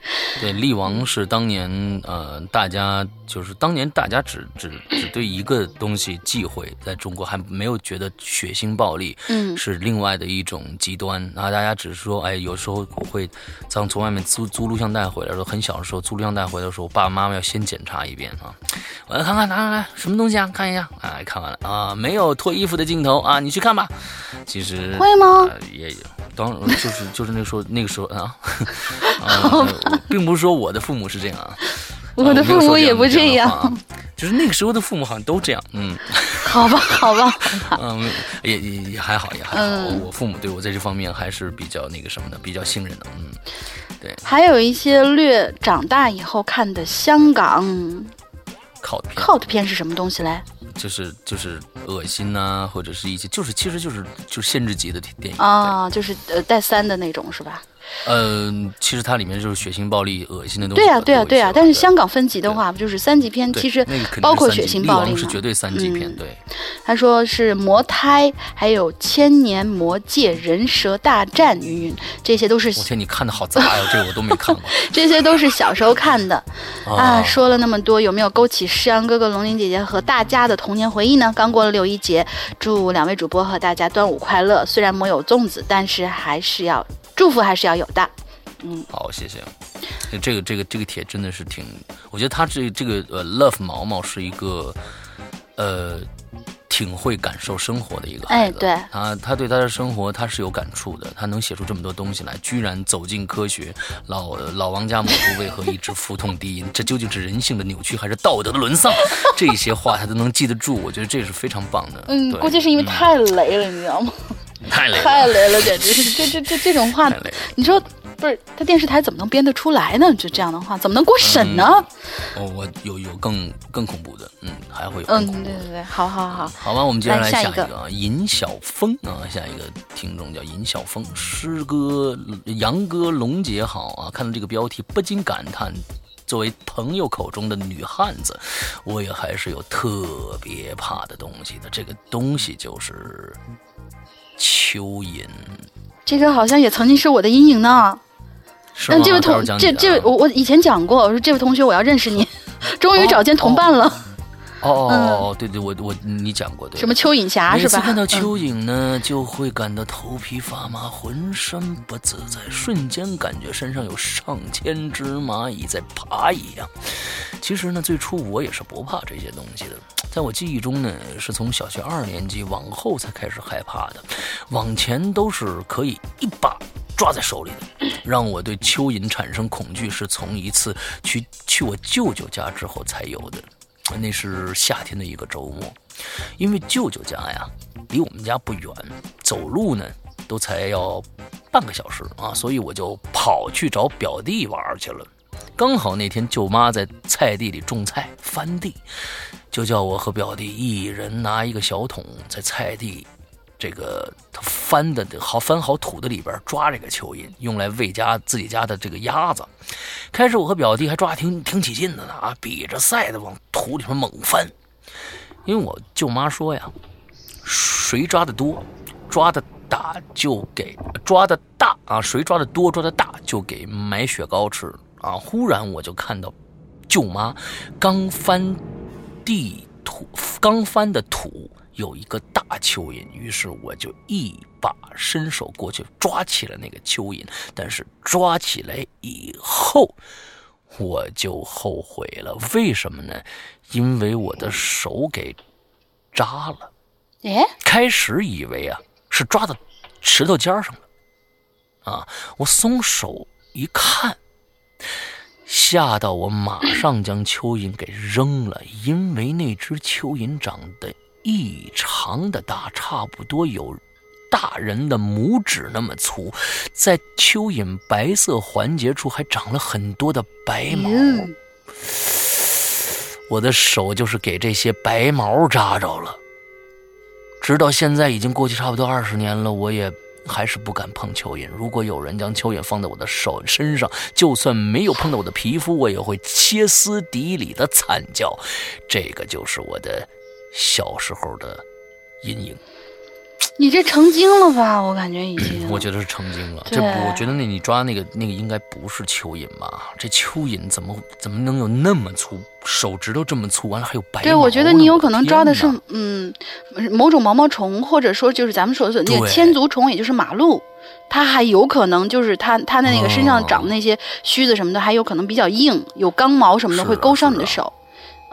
*laughs* 对，力王是当年呃，大家就是当年大家只只只对一个东西忌讳，在中国还没有觉得血腥暴力嗯。是另外的一种极端，然后大家只是说，哎，有时候会从从外面租租录像带回来的时候，很小的时候租录像带回来的时候，爸爸妈妈要先检查一遍啊，我来看看，拿来来，什么东西啊？看一下，哎，看完了。啊，没有脱衣服的镜头。啊，你去看吧。其实会吗呃也，当就是就是那个时候那个时候啊，啊，*laughs* 并不是说我的父母是这样啊，我的父母也不这这样。就是那个时候的父母好像都这样，嗯 *laughs* 好吧，好吧，嗯，也也也还好，也还好。嗯我父母对我在这方面还是比较那个什么的，比较信任的，嗯，对还有一些略长大以后看的香港靠的片是什么东西嘞？就是就是恶心呐、或者是一些就是其实就是就是限制级的电影啊，就是呃带三的那种是吧？嗯、其实它里面就是血腥、暴力、恶心的东西对呀、比较多一些。对呀、对呀、吧但是香港分级的话，不就是三级片？其实包括血腥暴力嘛是绝对三级片，嗯对。他说是魔胎，还有千年魔界、人蛇大战云云，这些都是我天，你看的好杂呀，这个我都没看过 *laughs* 这些都是小时候看的啊。啊。说了那么多，有没有勾起诗阳哥哥、龙鳞姐姐和大家的童年回忆呢？刚过了六一节，祝两位主播和大家端午快乐。虽然没有粽子，但是还是要祝福，还是要有的。嗯好，谢谢。这个这个这个帖真的是挺，我觉得他这这个呃，Love 毛毛是一个呃。挺会感受生活的一个孩子，哎对他他对他的生活他是有感触的，他能写出这么多东西来，居然走进科学。老老王家母猪为何一直腹痛低音？这究竟是人性的扭曲还是道德的沦丧？*laughs* 这些话他都能记得住，我觉得这是非常棒的。嗯，对估计是因为太雷了，你知道吗？太累了，太雷了，简直是这这这这种话。你说不是？他电视台怎么能编得出来呢？就这样的话，怎么能过审呢？哦，我有有更更恐怖的，嗯，还会有更嗯，恐怖的。对对对，好好好，好吧，我们接下来来下一个下一个啊，尹晓峰啊，下一个听众叫尹晓峰，诗歌杨哥龙姐好啊，看到这个标题不禁感叹。作为朋友口中的女汉子，我也还是有特别怕的东西的。这个东西就是蚯蚓。这个好像也曾经是我的阴影呢。但这位同这这位我我以前讲过，我说这位同学我要认识你，*laughs* 终于找见同伴了。哦哦哦，对对，我我你讲过对什么蚯蚓侠是吧？每次看到蚯蚓呢，就会感到头皮发麻，浑身不自在，瞬间感觉身上有上千只蚂蚁在爬一样。其实呢，最初我也是不怕这些东西的，在我记忆中呢，是从小学二年级往后才开始害怕的，往前都是可以一把抓在手里的。*coughs* 让我对蚯蚓产生恐惧，是从一次去去我舅舅家之后才有的。那是夏天的一个周末，因为舅舅家呀离我们家不远，走路呢都才要半个小时啊，所以我就跑去找表弟玩去了。刚好那天舅妈在菜地里种菜翻地，就叫我和表弟一人拿一个小桶在菜地。这个他翻的好翻好土的里边抓这个蚯蚓，用来喂家自己家的这个鸭子。开始我和表弟还抓挺挺起劲的呢啊，比着赛的往土里面猛翻。因为我舅妈说呀，谁抓的多，抓的大就给抓的大啊，谁抓的多抓的大就给买雪糕吃啊。忽然我就看到舅妈刚翻地土，刚翻的土。有一个大蚯蚓，于是我就一把伸手过去抓起了那个蚯蚓。但是抓起来以后，我就后悔了。为什么呢？因为我的手给扎了。哎，开始以为啊是抓到石头尖上了，啊，我松手一看，吓到我马上将蚯蚓给扔了，因为那只蚯蚓长得。异常的大，差不多有大人的拇指那么粗，在蚯蚓白色环节处还长了很多的白毛。我的手就是给这些白毛扎着了。直到现在已经过去差不多二十年了，我也还是不敢碰蚯蚓。如果有人将蚯蚓放在我的手身上，就算没有碰到我的皮肤，我也会歇斯底里的惨叫。这个就是我的。小时候的阴影，你这成精了吧？我感觉已经，*clears throat* 我觉得是成精了。这不，我觉得那你抓那个那个应该不是蚯蚓吧？这蚯蚓怎么怎么能有那么粗，手指头这么粗，完了还有白？对，我觉得你有可能抓的是嗯某种毛毛虫，或者说就是咱们说的那个千足虫，也就是马路，它还有可能就是它它的那个身上长的那些须子什么的，还有可能比较硬，有刚毛什么的会勾伤你的手。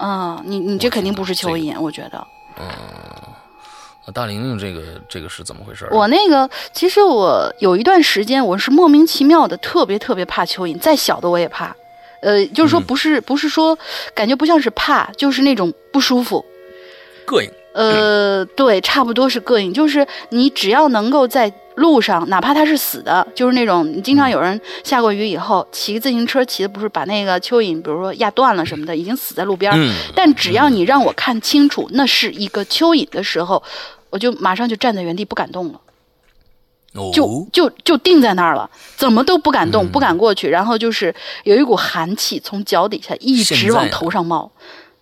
嗯，你你这肯定不是蚯蚓，我觉得。嗯，大玲玲这个这个是怎么回事？我那个其实我有一段时间我是莫名其妙的特别特别怕蚯蚓，再小的我也怕。呃，就是说不是不是说感觉不像是怕，就是那种不舒服，膈应。呃，对，差不多是膈应，就是你只要能够在。路上，哪怕它是死的，就是那种你经常有人下过雨以后骑自行车骑的，不是把那个蚯蚓，比如说压断了什么的，已经死在路边。嗯。但只要你让我看清楚那是一个蚯蚓的时候，我就马上就站在原地不敢动了。哦。就就就定在那儿了，怎么都不敢动，不敢过去。然后就是有一股寒气从脚底下一直往头上冒。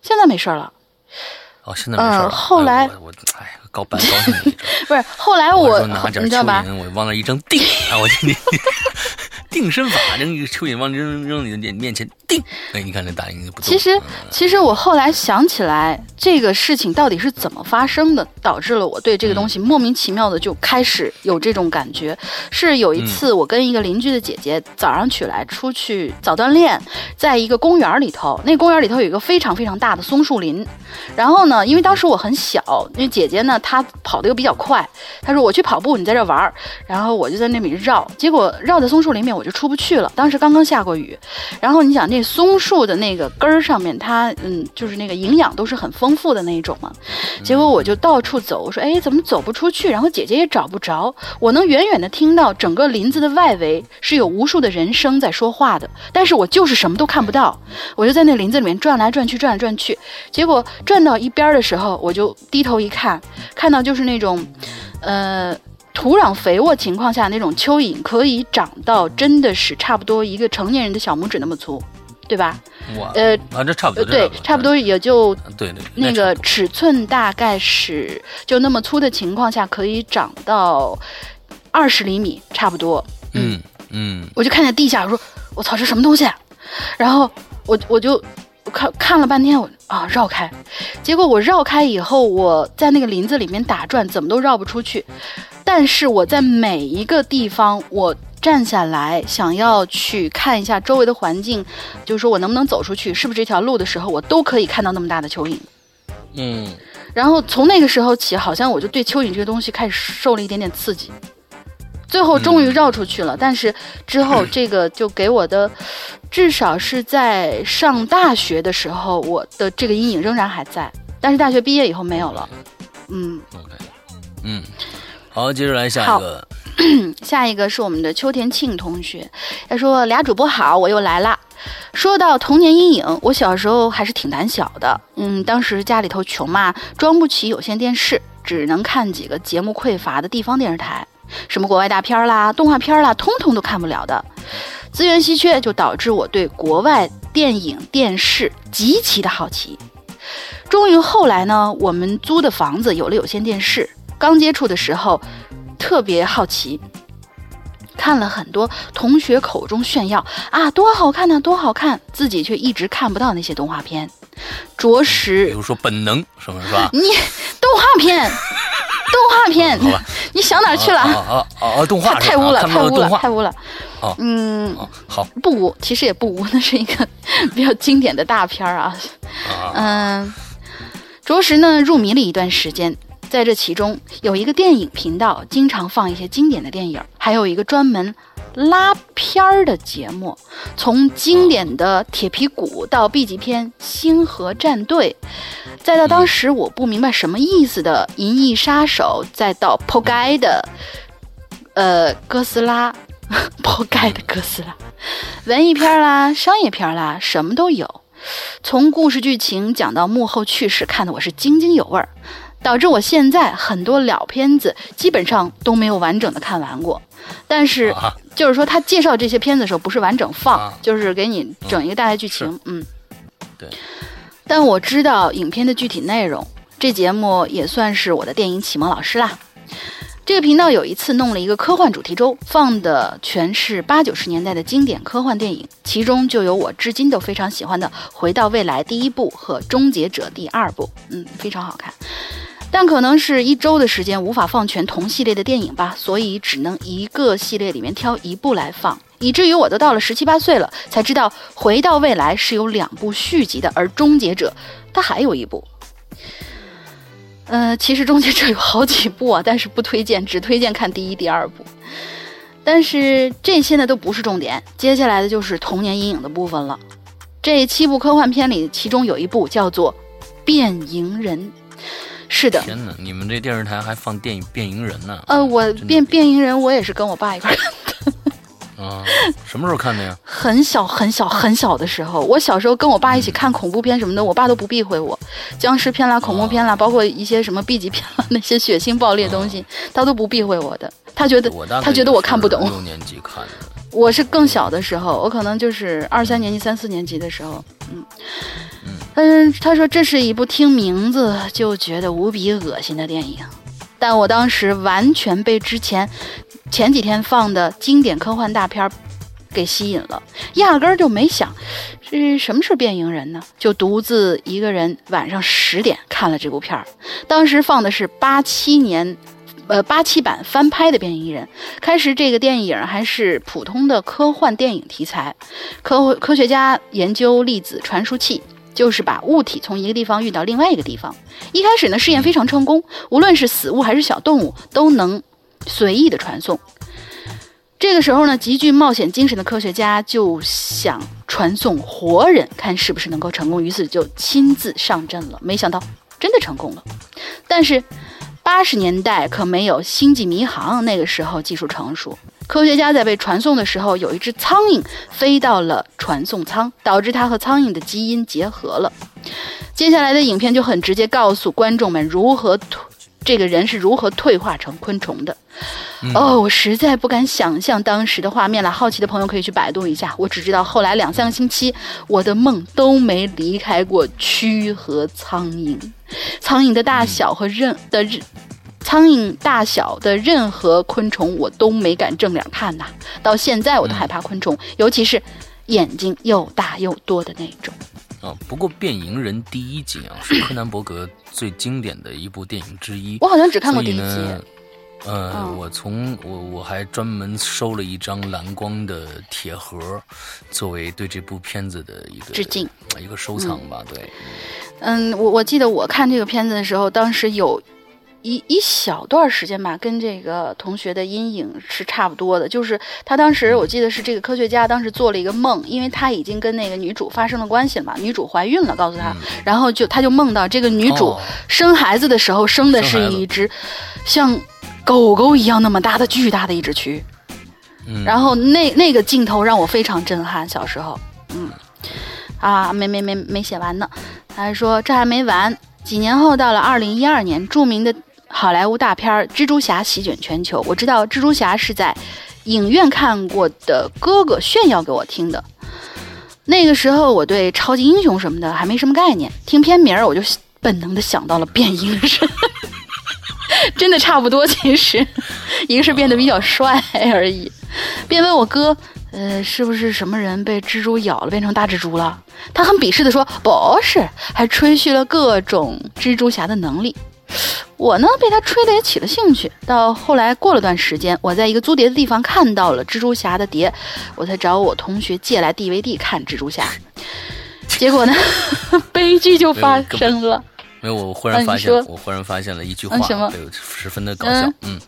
现在没事了。哦，现在没事了。*laughs* 嗯，后来我哎。高板高兴，不是后来我你知道吧？我往那一扔，定啊！我你 *laughs* 定身法，扔一个蚯蚓往扔扔你的脸面前，定！哎，你看这大鹰不动。其实其实我后来想起来，这个事情到底是怎么发生的，导致了我对这个东西莫名其妙的就开始有这种感觉。是有一次我跟一个邻居的姐姐早上起来出去早锻炼，在一个公园里头，那公园里头有一个非常非常大的松树林。然后呢，因为当时我很小，那姐姐呢。她跑的又比较快，她说我去跑步，你在这玩儿，然后我就在那里绕，结果绕在松树林里面我就出不去了。当时刚刚下过雨，然后你想那松树的那个根儿上面，它嗯就是那个营养都是很丰富的那一种嘛，结果我就到处走，我说哎怎么走不出去？然后姐姐也找不着，我能远远的听到整个林子的外围是有无数的人声在说话的，但是我就是什么都看不到，我就在那林子里面转来转去转来转去，结果转到一边的时候，我就低头一看。看到就是那种，呃，土壤肥沃情况下那种蚯蚓，可以长到真的是差不多一个成年人的小拇指那么粗，对吧？哇，呃，啊，这差不多，对，差不多也就对对，那个尺寸大概是就那么粗的情况下，可以长到二十厘米，差不多。嗯。嗯我就看见地下，我说我操，这什么东西、啊？然后我我就我看看了半天，我啊绕开，结果我绕开以后，我在那个林子里面打转，怎么都绕不出去。但是我在每一个地方，我站下来想要去看一下周围的环境，就是说我能不能走出去，是不是这条路的时候，我都可以看到那么大的蚯蚓。嗯然后从那个时候起，好像我就对蚯蚓这个东西开始受了一点点刺激。最后终于绕出去了，但是之后 *clears throat* 这个就给我的，至少是在上大学的时候，我的这个阴影仍然还在。但是大学毕业以后没有了。嗯，，OK，嗯，好，接着来下一个，*clears throat* 下一个是我们的秋田庆同学，他说：“俩主播好，我又来啦。说到童年阴影，我小时候还是挺胆小的。嗯，当时家里头穷嘛，装不起有线电视，只能看几个节目匮乏的地方电视台，什么国外大片啦、动画片啦，通通都看不了的。资源稀缺，就导致我对国外电影、电视极其的好奇。终于后来呢，我们租的房子有了有线电视。刚接触的时候，特别好奇，看了很多同学口中炫耀啊，多好看呐、多好看，自己却一直看不到那些动画片，着实比如说本能什么是吧？你动画片，动画片，*laughs* 你想哪儿去了？啊啊啊啊！动画太污了，太污了，太污了。哦嗯，哦，好不污，其实也不污，那是一个比较经典的大片儿啊。啊，嗯，着实呢入迷了一段时间。在这其中，有一个电影频道经常放一些经典的电影，还有一个专门拉片儿的节目，从经典的《铁皮鼓》到 B 级片《星河战队》，再到当时我不明白什么意思的《银翼杀手》，再到破盖的呃哥斯拉，*laughs* 破盖的哥斯拉，文艺片啦，商业片啦，什么都有。从故事剧情讲到幕后趣事，看得我是津津有味儿，导致我现在很多老片子基本上都没有完整的看完过。但是啊就是说，他介绍这些片子的时候，不是完整放，啊就是给你整一个大概剧情，嗯，对。但我知道影片的具体内容，这节目也算是我的电影启蒙老师啦。这个频道有一次弄了一个科幻主题周，放的全是八九十年代的经典科幻电影，其中就有我至今都非常喜欢的《回到未来》第一部和《终结者》第二部，嗯，非常好看。但可能是一周的时间无法放全同系列的电影吧，所以只能一个系列里面挑一部来放，以至于我都到了十七八岁了才知道《回到未来》是有两部续集的，而《终结者》它还有一部。呃，其实《终结者》有好几部啊，*laughs* 但是不推荐，只推荐看第一、第二部。但是这些呢都不是重点，接下来的就是童年阴影的部分了。这七部科幻片里，其中有一部叫做《变蝇人》。是的，天哪！你们这电视台还放电影《变蝇人》呢？呃，我变变蝇人，我也是跟我爸一块儿看，*laughs* 啊，什么时候看的呀？*laughs* 很小很小很小的时候，我小时候跟我爸一起看恐怖片什么的，我爸都不避讳我，僵尸片啦、恐怖片啦，包括一些什么 B 级片啦，那些血腥暴力的东西，他都不避讳我的。他觉得他觉得我看不懂六年级看的。我是更小的时候，我可能就是二三年级、三四年级的时候，嗯，嗯，他说这是一部听名字就觉得无比恶心的电影，但我当时完全被之前前几天放的经典科幻大片儿给吸引了，压根儿就没想是什么是变蝇人呢，就独自一个人晚上十点看了这部片儿，当时放的是八七年。呃，八七版翻拍的《变异人》，开始这个电影还是普通的科幻电影题材，科科学家研究粒子传输器，就是把物体从一个地方运到另外一个地方。一开始呢，试验非常成功，无论是死物还是小动物都能随意的传送。这个时候呢，极具冒险精神的科学家就想传送活人，看是不是能够成功，于是就亲自上阵了。没想到真的成功了，但是。八十年代可没有星际迷航，那个时候技术成熟。科学家在被传送的时候，有一只苍蝇飞到了传送舱，导致它和苍蝇的基因结合了。接下来的影片就很直接告诉观众们如何退，这个人是如何退化成昆虫的。哦，我实在不敢想象当时的画面了。好奇的朋友可以去百度一下。我只知道后来两三个星期，我的梦都没离开过蛆和苍蝇。*laughs* 苍蝇的大小和任的任，苍蝇大小的任何昆虫，我都没敢正脸看呐。到现在我都害怕昆虫，尤其是眼睛又大又多的那种。啊，不过《变蝇人》第一集啊，是柯南·伯格最经典的一部电影之一。我好像只看过第一集。呃，我从我我还专门收了一张蓝光的铁盒，作为对这部片子的一个致敬，一个收藏吧。对，嗯，我我记得我看这个片子的时候，当时有。一一小段时间吧，跟这个同学的阴影是差不多的。就是他当时，我记得是这个科学家当时做了一个梦，因为他已经跟那个女主发生了关系了嘛，女主怀孕了，告诉他，然后就他就梦到这个女主生孩子的时候生的是一只像狗狗一样那么大的巨大的一只蛆。然后那那个镜头让我非常震撼。小时候，嗯，啊，没没没没写完呢，他还说这还没完。几年后，到了二零一二年，著名的。好莱坞大片《蜘蛛侠》席卷全球。我知道蜘蛛侠是在影院看过的哥哥炫耀给我听的。那个时候我对超级英雄什么的还没什么概念，听片名我就本能的想到了变异人，*laughs* 真的差不多。其实一个是变得比较帅而已。便问我哥，呃，是不是什么人被蜘蛛咬了变成大蜘蛛了？他很鄙视的说不是，还吹嘘了各种蜘蛛侠的能力。我呢，被他吹的也起了兴趣。到后来过了段时间，我在一个租碟的地方看到了蜘蛛侠的碟，我才找我同学借来 DVD 看蜘蛛侠。结果呢，*laughs* 悲剧就发生了。没有，我忽然发现，我忽然发现了一句话，十分的搞笑。嗯。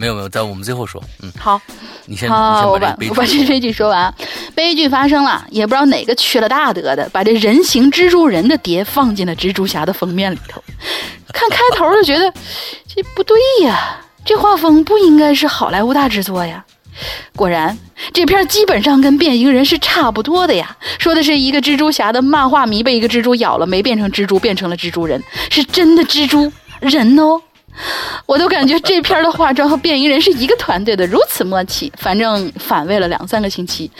没有没有，在我们最后说，嗯，好，你先，好，我把我把这悲剧说完。悲剧发生了，也不知道哪个缺了大德的，把这人形蜘蛛人的碟放进了蜘蛛侠的封面里头。*laughs* 看开头就觉得这不对呀，这画风不应该是好莱坞大制作呀。果然，这片基本上跟变形人是差不多的呀。说的是一个蜘蛛侠的漫画迷被一个蜘蛛咬了，没变成蜘蛛，变成了蜘蛛人，是真的蜘蛛人哦。*laughs* 我都感觉这片的化妆和变异人是一个团队的，如此默契。反正反胃了两三个星期，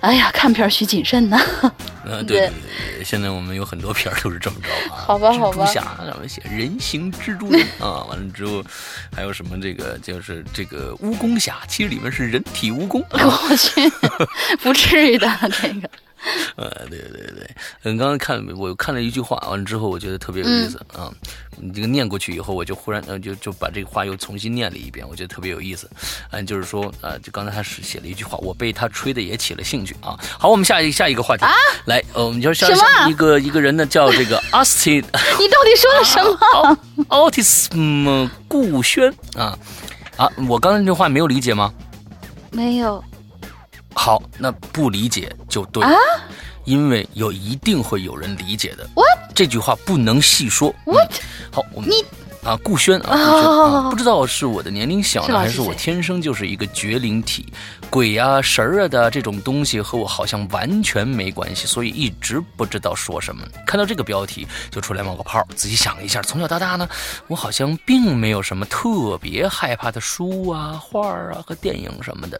哎呀，看片需谨慎呐。*laughs* 嗯，对对对，现在我们有很多片都是这么着啊。好吧，好吧。蜘蛛侠上面写人形蜘蛛人啊，*laughs* 完了之后还有什么这个就是这个蜈蚣侠，其实里面是人体蜈蚣。我去，不至于的这个。*laughs* 呃，对对对对，嗯，刚刚看我看了一句话，完了之后我觉得特别有意思啊。你这个念过去以后，我就忽然呃就就把这个话又重新念了一遍，我觉得特别有意思。嗯，就是说啊，就刚才他是写了一句话，我被他吹的也起了兴趣啊。好，我们下一下一个话题啊，来，呃，我们就下一个一个人呢，叫这个 *laughs* Austin，你到底说了什么？*laughs* Autism 顾轩啊啊，我刚才那句话没有理解吗？没有。好，那不理解就对了，因为有一定会有人理解的。What？这句话不能细说。What？好，我们你。啊，顾轩啊，顾轩啊，不知道是我的年龄小呢，还是我天生就是一个绝灵体，鬼啊、神儿啊的这种东西和我好像完全没关系，所以一直不知道说什么。看到这个标题就出来冒个泡。仔细想一下，从小到大呢，我好像并没有什么特别害怕的书啊、画啊和电影什么的。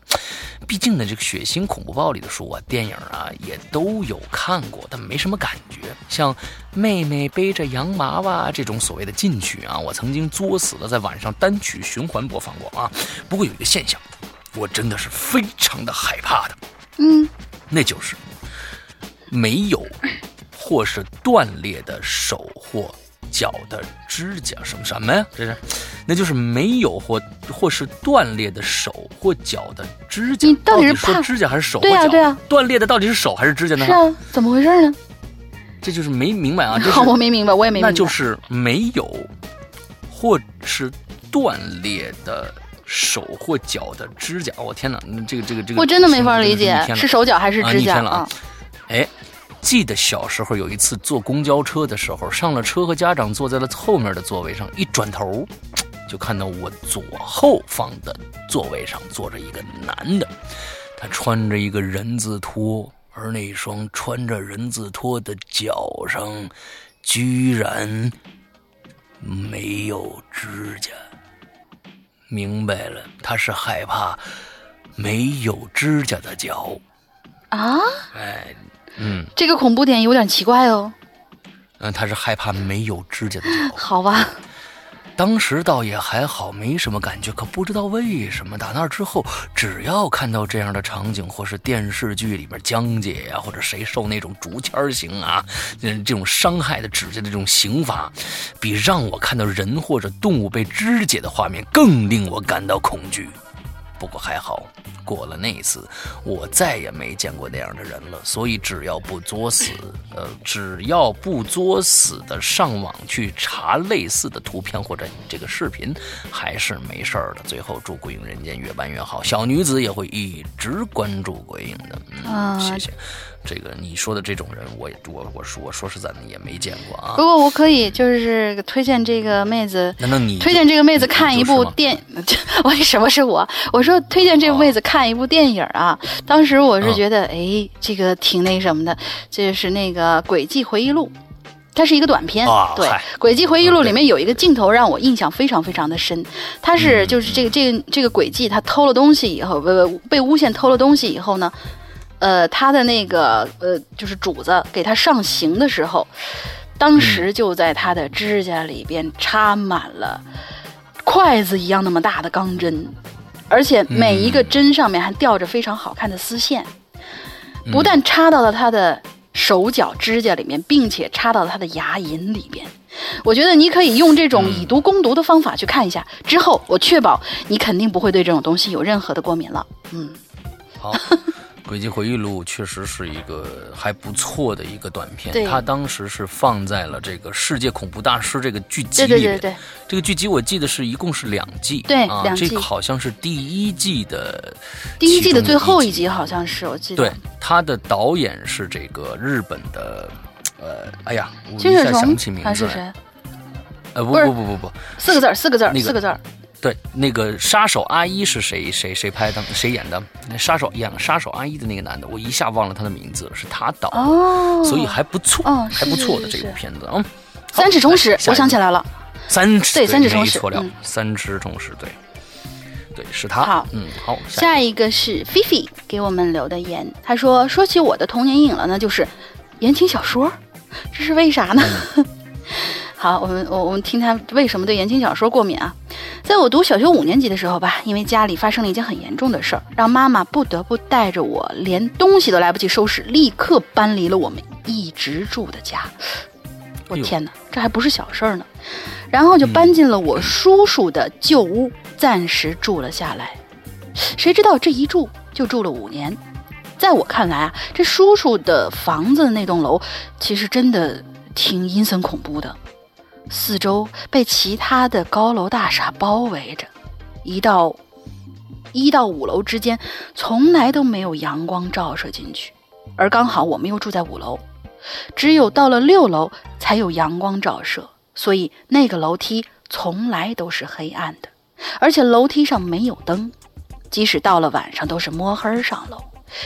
毕竟呢，这个血腥、恐怖、暴力的书啊、电影啊也都有看过，但没什么感觉。像妹妹背着洋娃娃这种所谓的禁曲啊，我。曾经作死的在晚上单曲循环播放过啊，不过有一个现象，我真的是非常的害怕的，嗯，那就是没有或是断裂的手或脚的指甲，什么什么呀？这是，那就是没有或或是断裂的手或脚的指甲。你到底是说指甲还是手？对啊，对啊，断裂的到底是手还是指甲呢？是啊，怎么回事呢？这就是没明白啊！*laughs* 好，我没明白，我也没明白。那就是没有。或是断裂的手或脚的指甲，我天哪！这个这个这个，我真的没法理解，是手脚还是指甲啊？哎，记得小时候有一次坐公交车的时候，上了车和家长坐在了后面的座位上，一转头就看到我左后方的座位上坐着一个男的，他穿着一个人字拖，而那双穿着人字拖的脚上居然。没有指甲，明白了，他是害怕没有指甲的脚啊！哎，嗯，这个恐怖点有点奇怪哦。嗯，他是害怕没有指甲的脚。好吧。当时倒也还好，没什么感觉。可不知道为什么，打那之后，只要看到这样的场景，或是电视剧里面江姐呀，或者谁受那种竹签刑啊，*laughs* 这种伤害的指甲的这种刑罚，比让我看到人或者动物被肢解的画面更令我感到恐惧。不过还好。过了那一次，我再也没见过那样的人了。所以只要不作死，呃，只要不作死的上网去查类似的图片或者这个视频，还是没事儿的。最后祝《鬼影人间》越办越好，小女子也会一直关注《鬼影》的。嗯，谢谢。这个你说的这种人，我也我我说我说实在的也没见过啊。不过我可以就是推荐这个妹子，难道你推荐这个妹子看一部电？*laughs* 为什么是我？我说推荐这个妹子看一部电影啊。当时我是觉得，哎，这个挺那什么的，这是那个《轨迹回忆录》，它是一个短片。对，《轨迹回忆录》里面有一个镜头让我印象非常非常的深。他是就是这个这个这个轨迹，他偷了东西以后，被被诬陷偷了东西以后呢？呃，他的那个呃，就是主子给他上刑的时候，当时就在他的指甲里边插满了筷子一样那么大的钢针，而且每一个针上面还吊着非常好看的丝线，不但插到了他的手脚指甲里面，并且插到了他的牙龈里边。我觉得你可以用这种以毒攻毒的方法去看一下，之后我确保你肯定不会对这种东西有任何的过敏了。嗯，好。《*laughs* 轨迹回忆录》确实是一个还不错的一个短片，它当时是放在了这个《世界恐怖大师》这个剧集里面。这个剧集我记得是一共是两季，对，两季。这好像是第一季的第一季的最后一集，好像是我记得。对，他的导演是这个日本的，呃，哎呀，我一下想不起名字来。呃，不不不不不，四个字儿四个字儿四个字对，那个杀手阿一是谁？谁谁拍的？谁演的？那杀手演杀手阿一的那个男的，我一下忘了他的名字了，是他导的，所以还不错，还不错的这部片子啊。三尺忠实，我想起来了，三尺对三尺忠实，错了，三尺重石，对，对是他。好，嗯，好，下一个是菲菲给我们留的言，他说说起我的童年阴影了呢，就是言情小说，这是为啥呢？好，我们我我们听他为什么对言情小说过敏啊？在我读小学五年级的时候吧，因为家里发生了一件很严重的事儿，让妈妈不得不带着我，连东西都来不及收拾，立刻搬离了我们一直住的家。我天哪，这还不是小事儿呢！然后就搬进了我叔叔的旧屋，暂时住了下来。谁知道这一住就住了五年。在我看来啊，这叔叔的房子那栋楼其实真的挺阴森恐怖的。四周被其他的高楼大厦包围着，一到一到五楼之间从来都没有阳光照射进去，而刚好我们又住在五楼，只有到了六楼才有阳光照射，所以那个楼梯从来都是黑暗的，而且楼梯上没有灯，即使到了晚上都是摸黑上楼。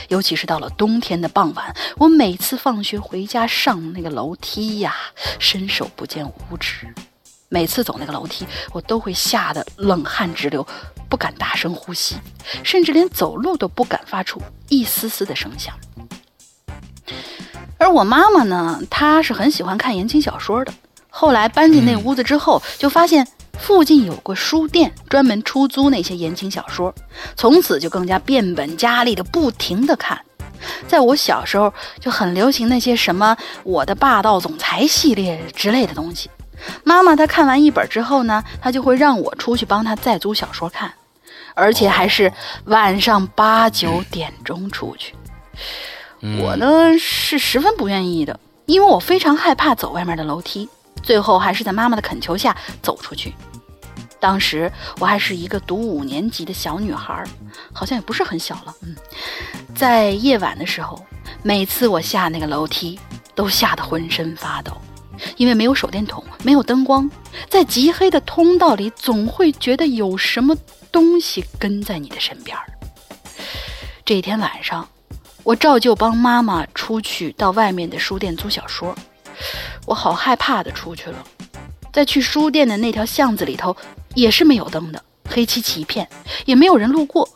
尤其是到了冬天的傍晚，我每次放学回家上那个楼梯呀，伸手不见五指。每次走那个楼梯，我都会吓得冷汗直流，不敢大声呼吸，甚至连走路都不敢发出一丝丝的声响。而我妈妈呢，她是很喜欢看言情小说的。后来搬进那屋子之后，就发现。附近有个书店，专门出租那些言情小说，从此就更加变本加厉的不停的看。在我小时候就很流行那些什么《我的霸道总裁》系列之类的东西。妈妈她看完一本之后呢，她就会让我出去帮她再租小说看，而且还是晚上八九点钟出去。我呢是十分不愿意的，因为我非常害怕走外面的楼梯。最后还是在妈妈的恳求下走出去。当时我还是一个读五年级的小女孩，好像也不是很小了。嗯，在夜晚的时候，每次我下那个楼梯，都吓得浑身发抖，因为没有手电筒，没有灯光，在极黑的通道里，总会觉得有什么东西跟在你的身边儿。这一天晚上，我照旧帮妈妈出去到外面的书店租小说，我好害怕的出去了。在去书店的那条巷子里头，也是没有灯的，黑漆漆一片，也没有人路过，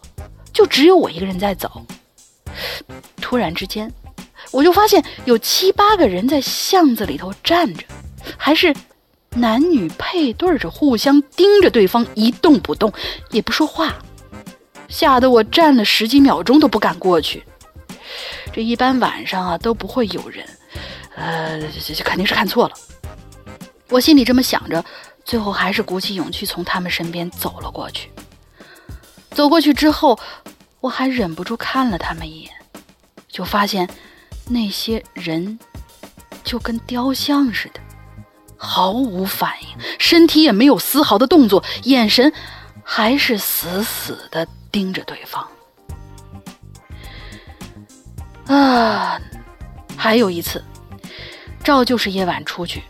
就只有我一个人在走。突然之间，我就发现有七八个人在巷子里头站着，还是男女配对着互相盯着对方，一动不动，也不说话，吓得我站了十几秒钟都不敢过去。这一般晚上啊都不会有人，呃，这这肯定是看错了。我心里这么想着，最后还是鼓起勇气从他们身边走了过去。走过去之后，我还忍不住看了他们一眼，就发现那些人就跟雕像似的。毫无反应，身体也没有丝毫的动作，眼神还是死死的盯着对方。啊，还有一次，照旧是夜晚出去，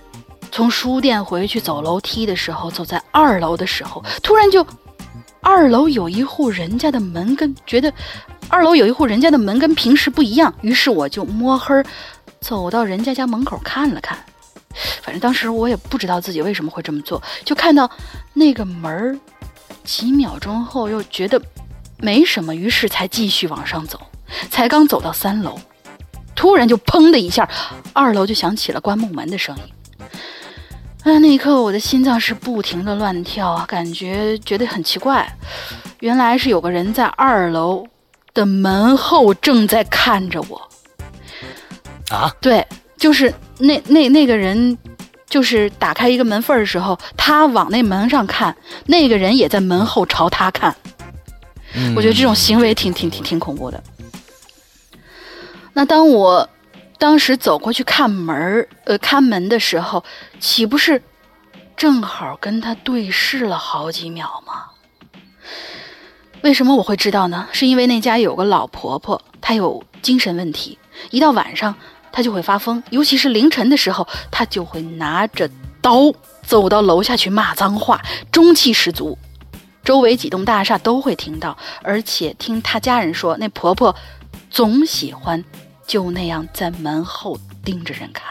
从书店回去，走楼梯的时候，走在二楼的时候，突然就，二楼有一户人家的门跟觉得，二楼有一户人家的门跟平时不一样，于是我就摸黑走到人家家门口看了看。反正当时我也不知道自己为什么会这么做，就看到那个门儿，几秒钟后又觉得没什么，于是才继续往上走。才刚走到三楼，突然就砰的一下，二楼就响起了关木门的声音。啊，那一刻我的心脏是不停的乱跳，感觉觉得很奇怪，原来是有个人在二楼的门后正在看着我。啊，对。就是那那那个人，就是打开一个门缝的时候，他往那门上看，那个人也在门后朝他看。我觉得这种行为挺挺挺挺恐怖的。那当我当时走过去看门呃，看门的时候，岂不是正好跟他对视了好几秒吗？为什么我会知道呢？是因为那家有个老婆婆，她有精神问题，一到晚上。她就会发疯，尤其是凌晨的时候，她就会拿着刀走到楼下去骂脏话，中气十足。周围几栋大厦都会听到，而且听她家人说，那婆婆总喜欢就那样在门后盯着人看。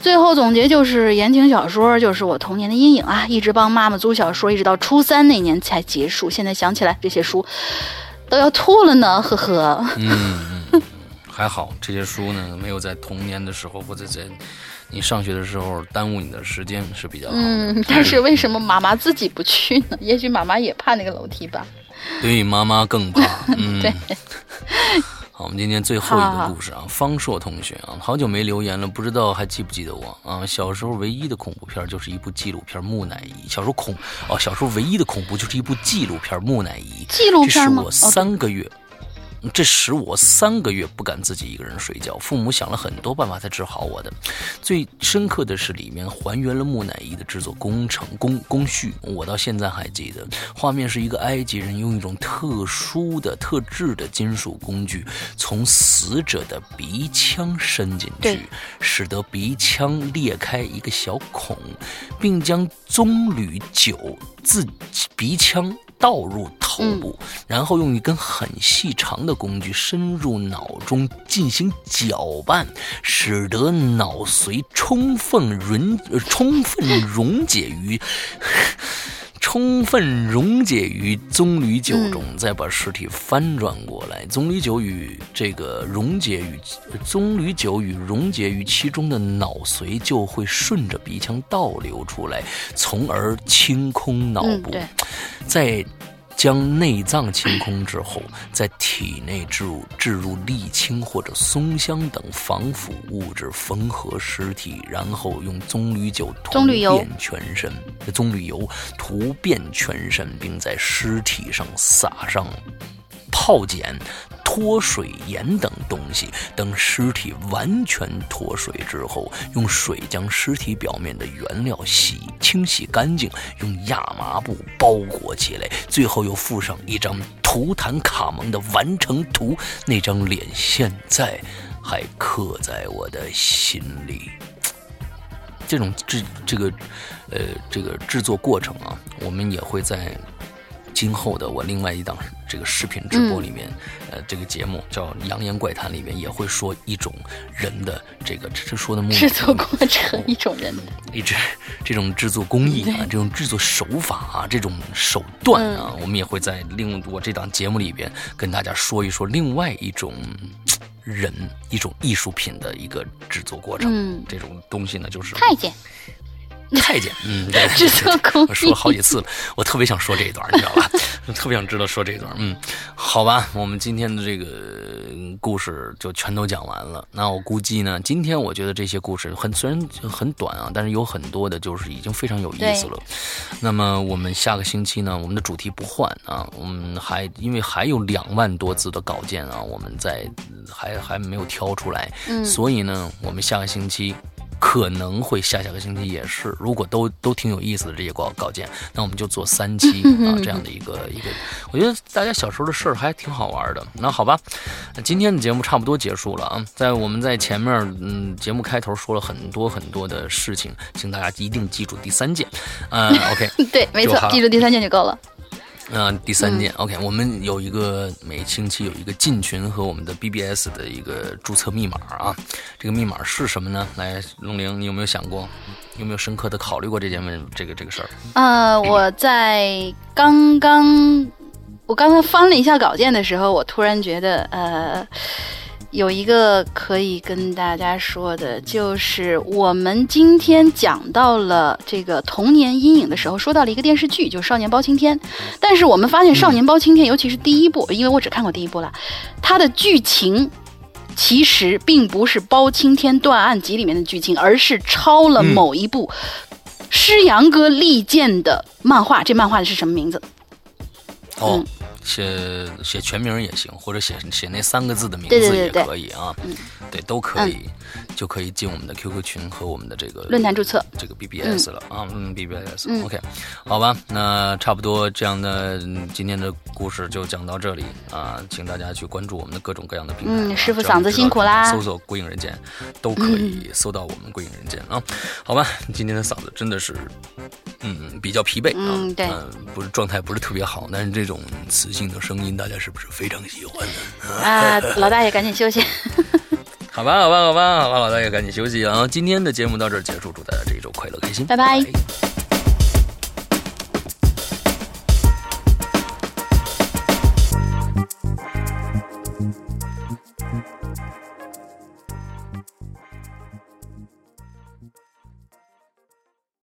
最后总结就是，言情小说就是我童年的阴影啊，一直帮妈妈租小说，一直到初三那年才结束。现在想起来，这些书都要吐了呢，呵呵。嗯。还好这些书呢，没有在童年的时候或者在你上学的时候耽误你的时间是比较好。嗯，但是为什么妈妈自己不去呢？也许妈妈也怕那个楼梯吧。对，妈妈更怕。嗯，*laughs* *laughs* 对。好，我们今天最后一个故事啊，方硕同学啊，好久没留言了，不知道还记不记得我啊？小时候唯一的恐怖片就是一部纪录片《木乃伊》。小时候恐哦，小时候唯一的恐怖就是一部纪录片《木乃伊》。纪录片吗？我三个月。这使我三个月不敢自己一个人睡觉，父母想了很多办法才治好我的。最深刻的是里面还原了木乃伊的制作工程工工序，我到现在还记得。画面是一个埃及人用一种特殊的特制的金属工具，从死者的鼻腔伸进去，使得鼻腔裂开一个小孔，并将棕榈酒自鼻腔。倒入头部，然后用一根很细长的工具深入脑中进行搅拌，使得脑髓充分溶充分溶解于充分溶解于棕榈酒中，再把尸体翻转过来，棕榈酒与这个溶解于棕榈酒与溶解于其中的脑髓就会顺着鼻腔倒流出来，从而清空脑部。在将内脏清空之后，在体内置入置入沥青或者松香等防腐物质，缝合尸体，然后用棕榈酒涂遍全身，棕榈油涂遍全身，并在尸体上撒上泡碱。脱水盐等东西，等尸体完全脱水之后，用水将尸体表面的原料洗清洗干净，用亚麻布包裹起来，最后又附上一张图坦卡蒙的完成图。那张脸现在还刻在我的心里。这种制这个，呃，这个制作过程啊，我们也会在。今后的我另外一档这个视频直播里面，呃，这个节目叫《扬言怪谈》里面也会说一种人的这个这说的目制作过程，一种人的。一直这种制作工艺啊，这种制作手法啊，这种手段啊，我们也会在另我这档节目里边跟大家说一说另外一种人一种艺术品的一个制作过程。嗯，这种东西呢，就是太监。太监，嗯，对，制作工我说了好几次了，我特别想说这一段，你知道吧？*laughs* 特别想知道说这一段，嗯，好吧，我们今天的这个故事就全都讲完了。那我估计呢，今天我觉得这些故事很虽然很短啊，但是有很多的就是已经非常有意思了。那么我们下个星期呢，我们的主题不换啊，我们还因为还有两万多字的稿件啊，我们在还还没有挑出来，嗯，所以呢，我们下个星期。可能会下下个星期也是，如果都都挺有意思的这些稿稿件，那我们就做三期 *laughs* 啊，这样的一个一个，我觉得大家小时候的事儿还挺好玩的。那好吧，今天的节目差不多结束了啊，在我们在前面嗯节目开头说了很多很多的事情，请大家一定记住第三件，嗯，OK，*laughs* 对，没错，记住第三件就够了。那，第三件，OK，我们有一个每星期有一个进群和我们的 BBS 的一个注册密码啊，这个密码是什么呢？来，龙玲，你有没有想过，有没有深刻的考虑过这件问这个这个事儿？呃，我在刚刚我刚刚翻了一下稿件的时候，我突然觉得，呃。有一个可以跟大家说的，就是我们今天讲到了这个童年阴影的时候，说到了一个电视剧，就是《少年包青天》。但是我们发现，《少年包青天》尤其是第一部，因为我只看过第一部了，它的剧情其实并不是《包青天断案集》里面的剧。情，而是抄了某一部施阳哥力荐的漫画。这漫画的是什么名字？哦。写写全名也行，或者写写那三个字的名字也可以啊，对，都可以，就可以进我们的 QQ 群和我们的这个论坛注册这个 BBS 了啊，嗯，BBS，OK，好吧，那差不多这样的今天的故事就讲到这里啊，请大家去关注我们的各种各样的平台，嗯，师傅嗓子辛苦啦，搜索“鬼影人间”都可以搜到我们“鬼影人间”啊，好吧，今天的嗓子真的是嗯比较疲惫啊，嗯，对，不是状态不是特别好，但是这种词。性的声音，大家是不是非常喜欢呢？*laughs* 啊，老大爷赶紧休息。*laughs* 好吧，好吧，好吧，好吧，老大爷赶紧休息啊！今天的节目到这儿结束，祝大家这一周快乐开心，拜拜。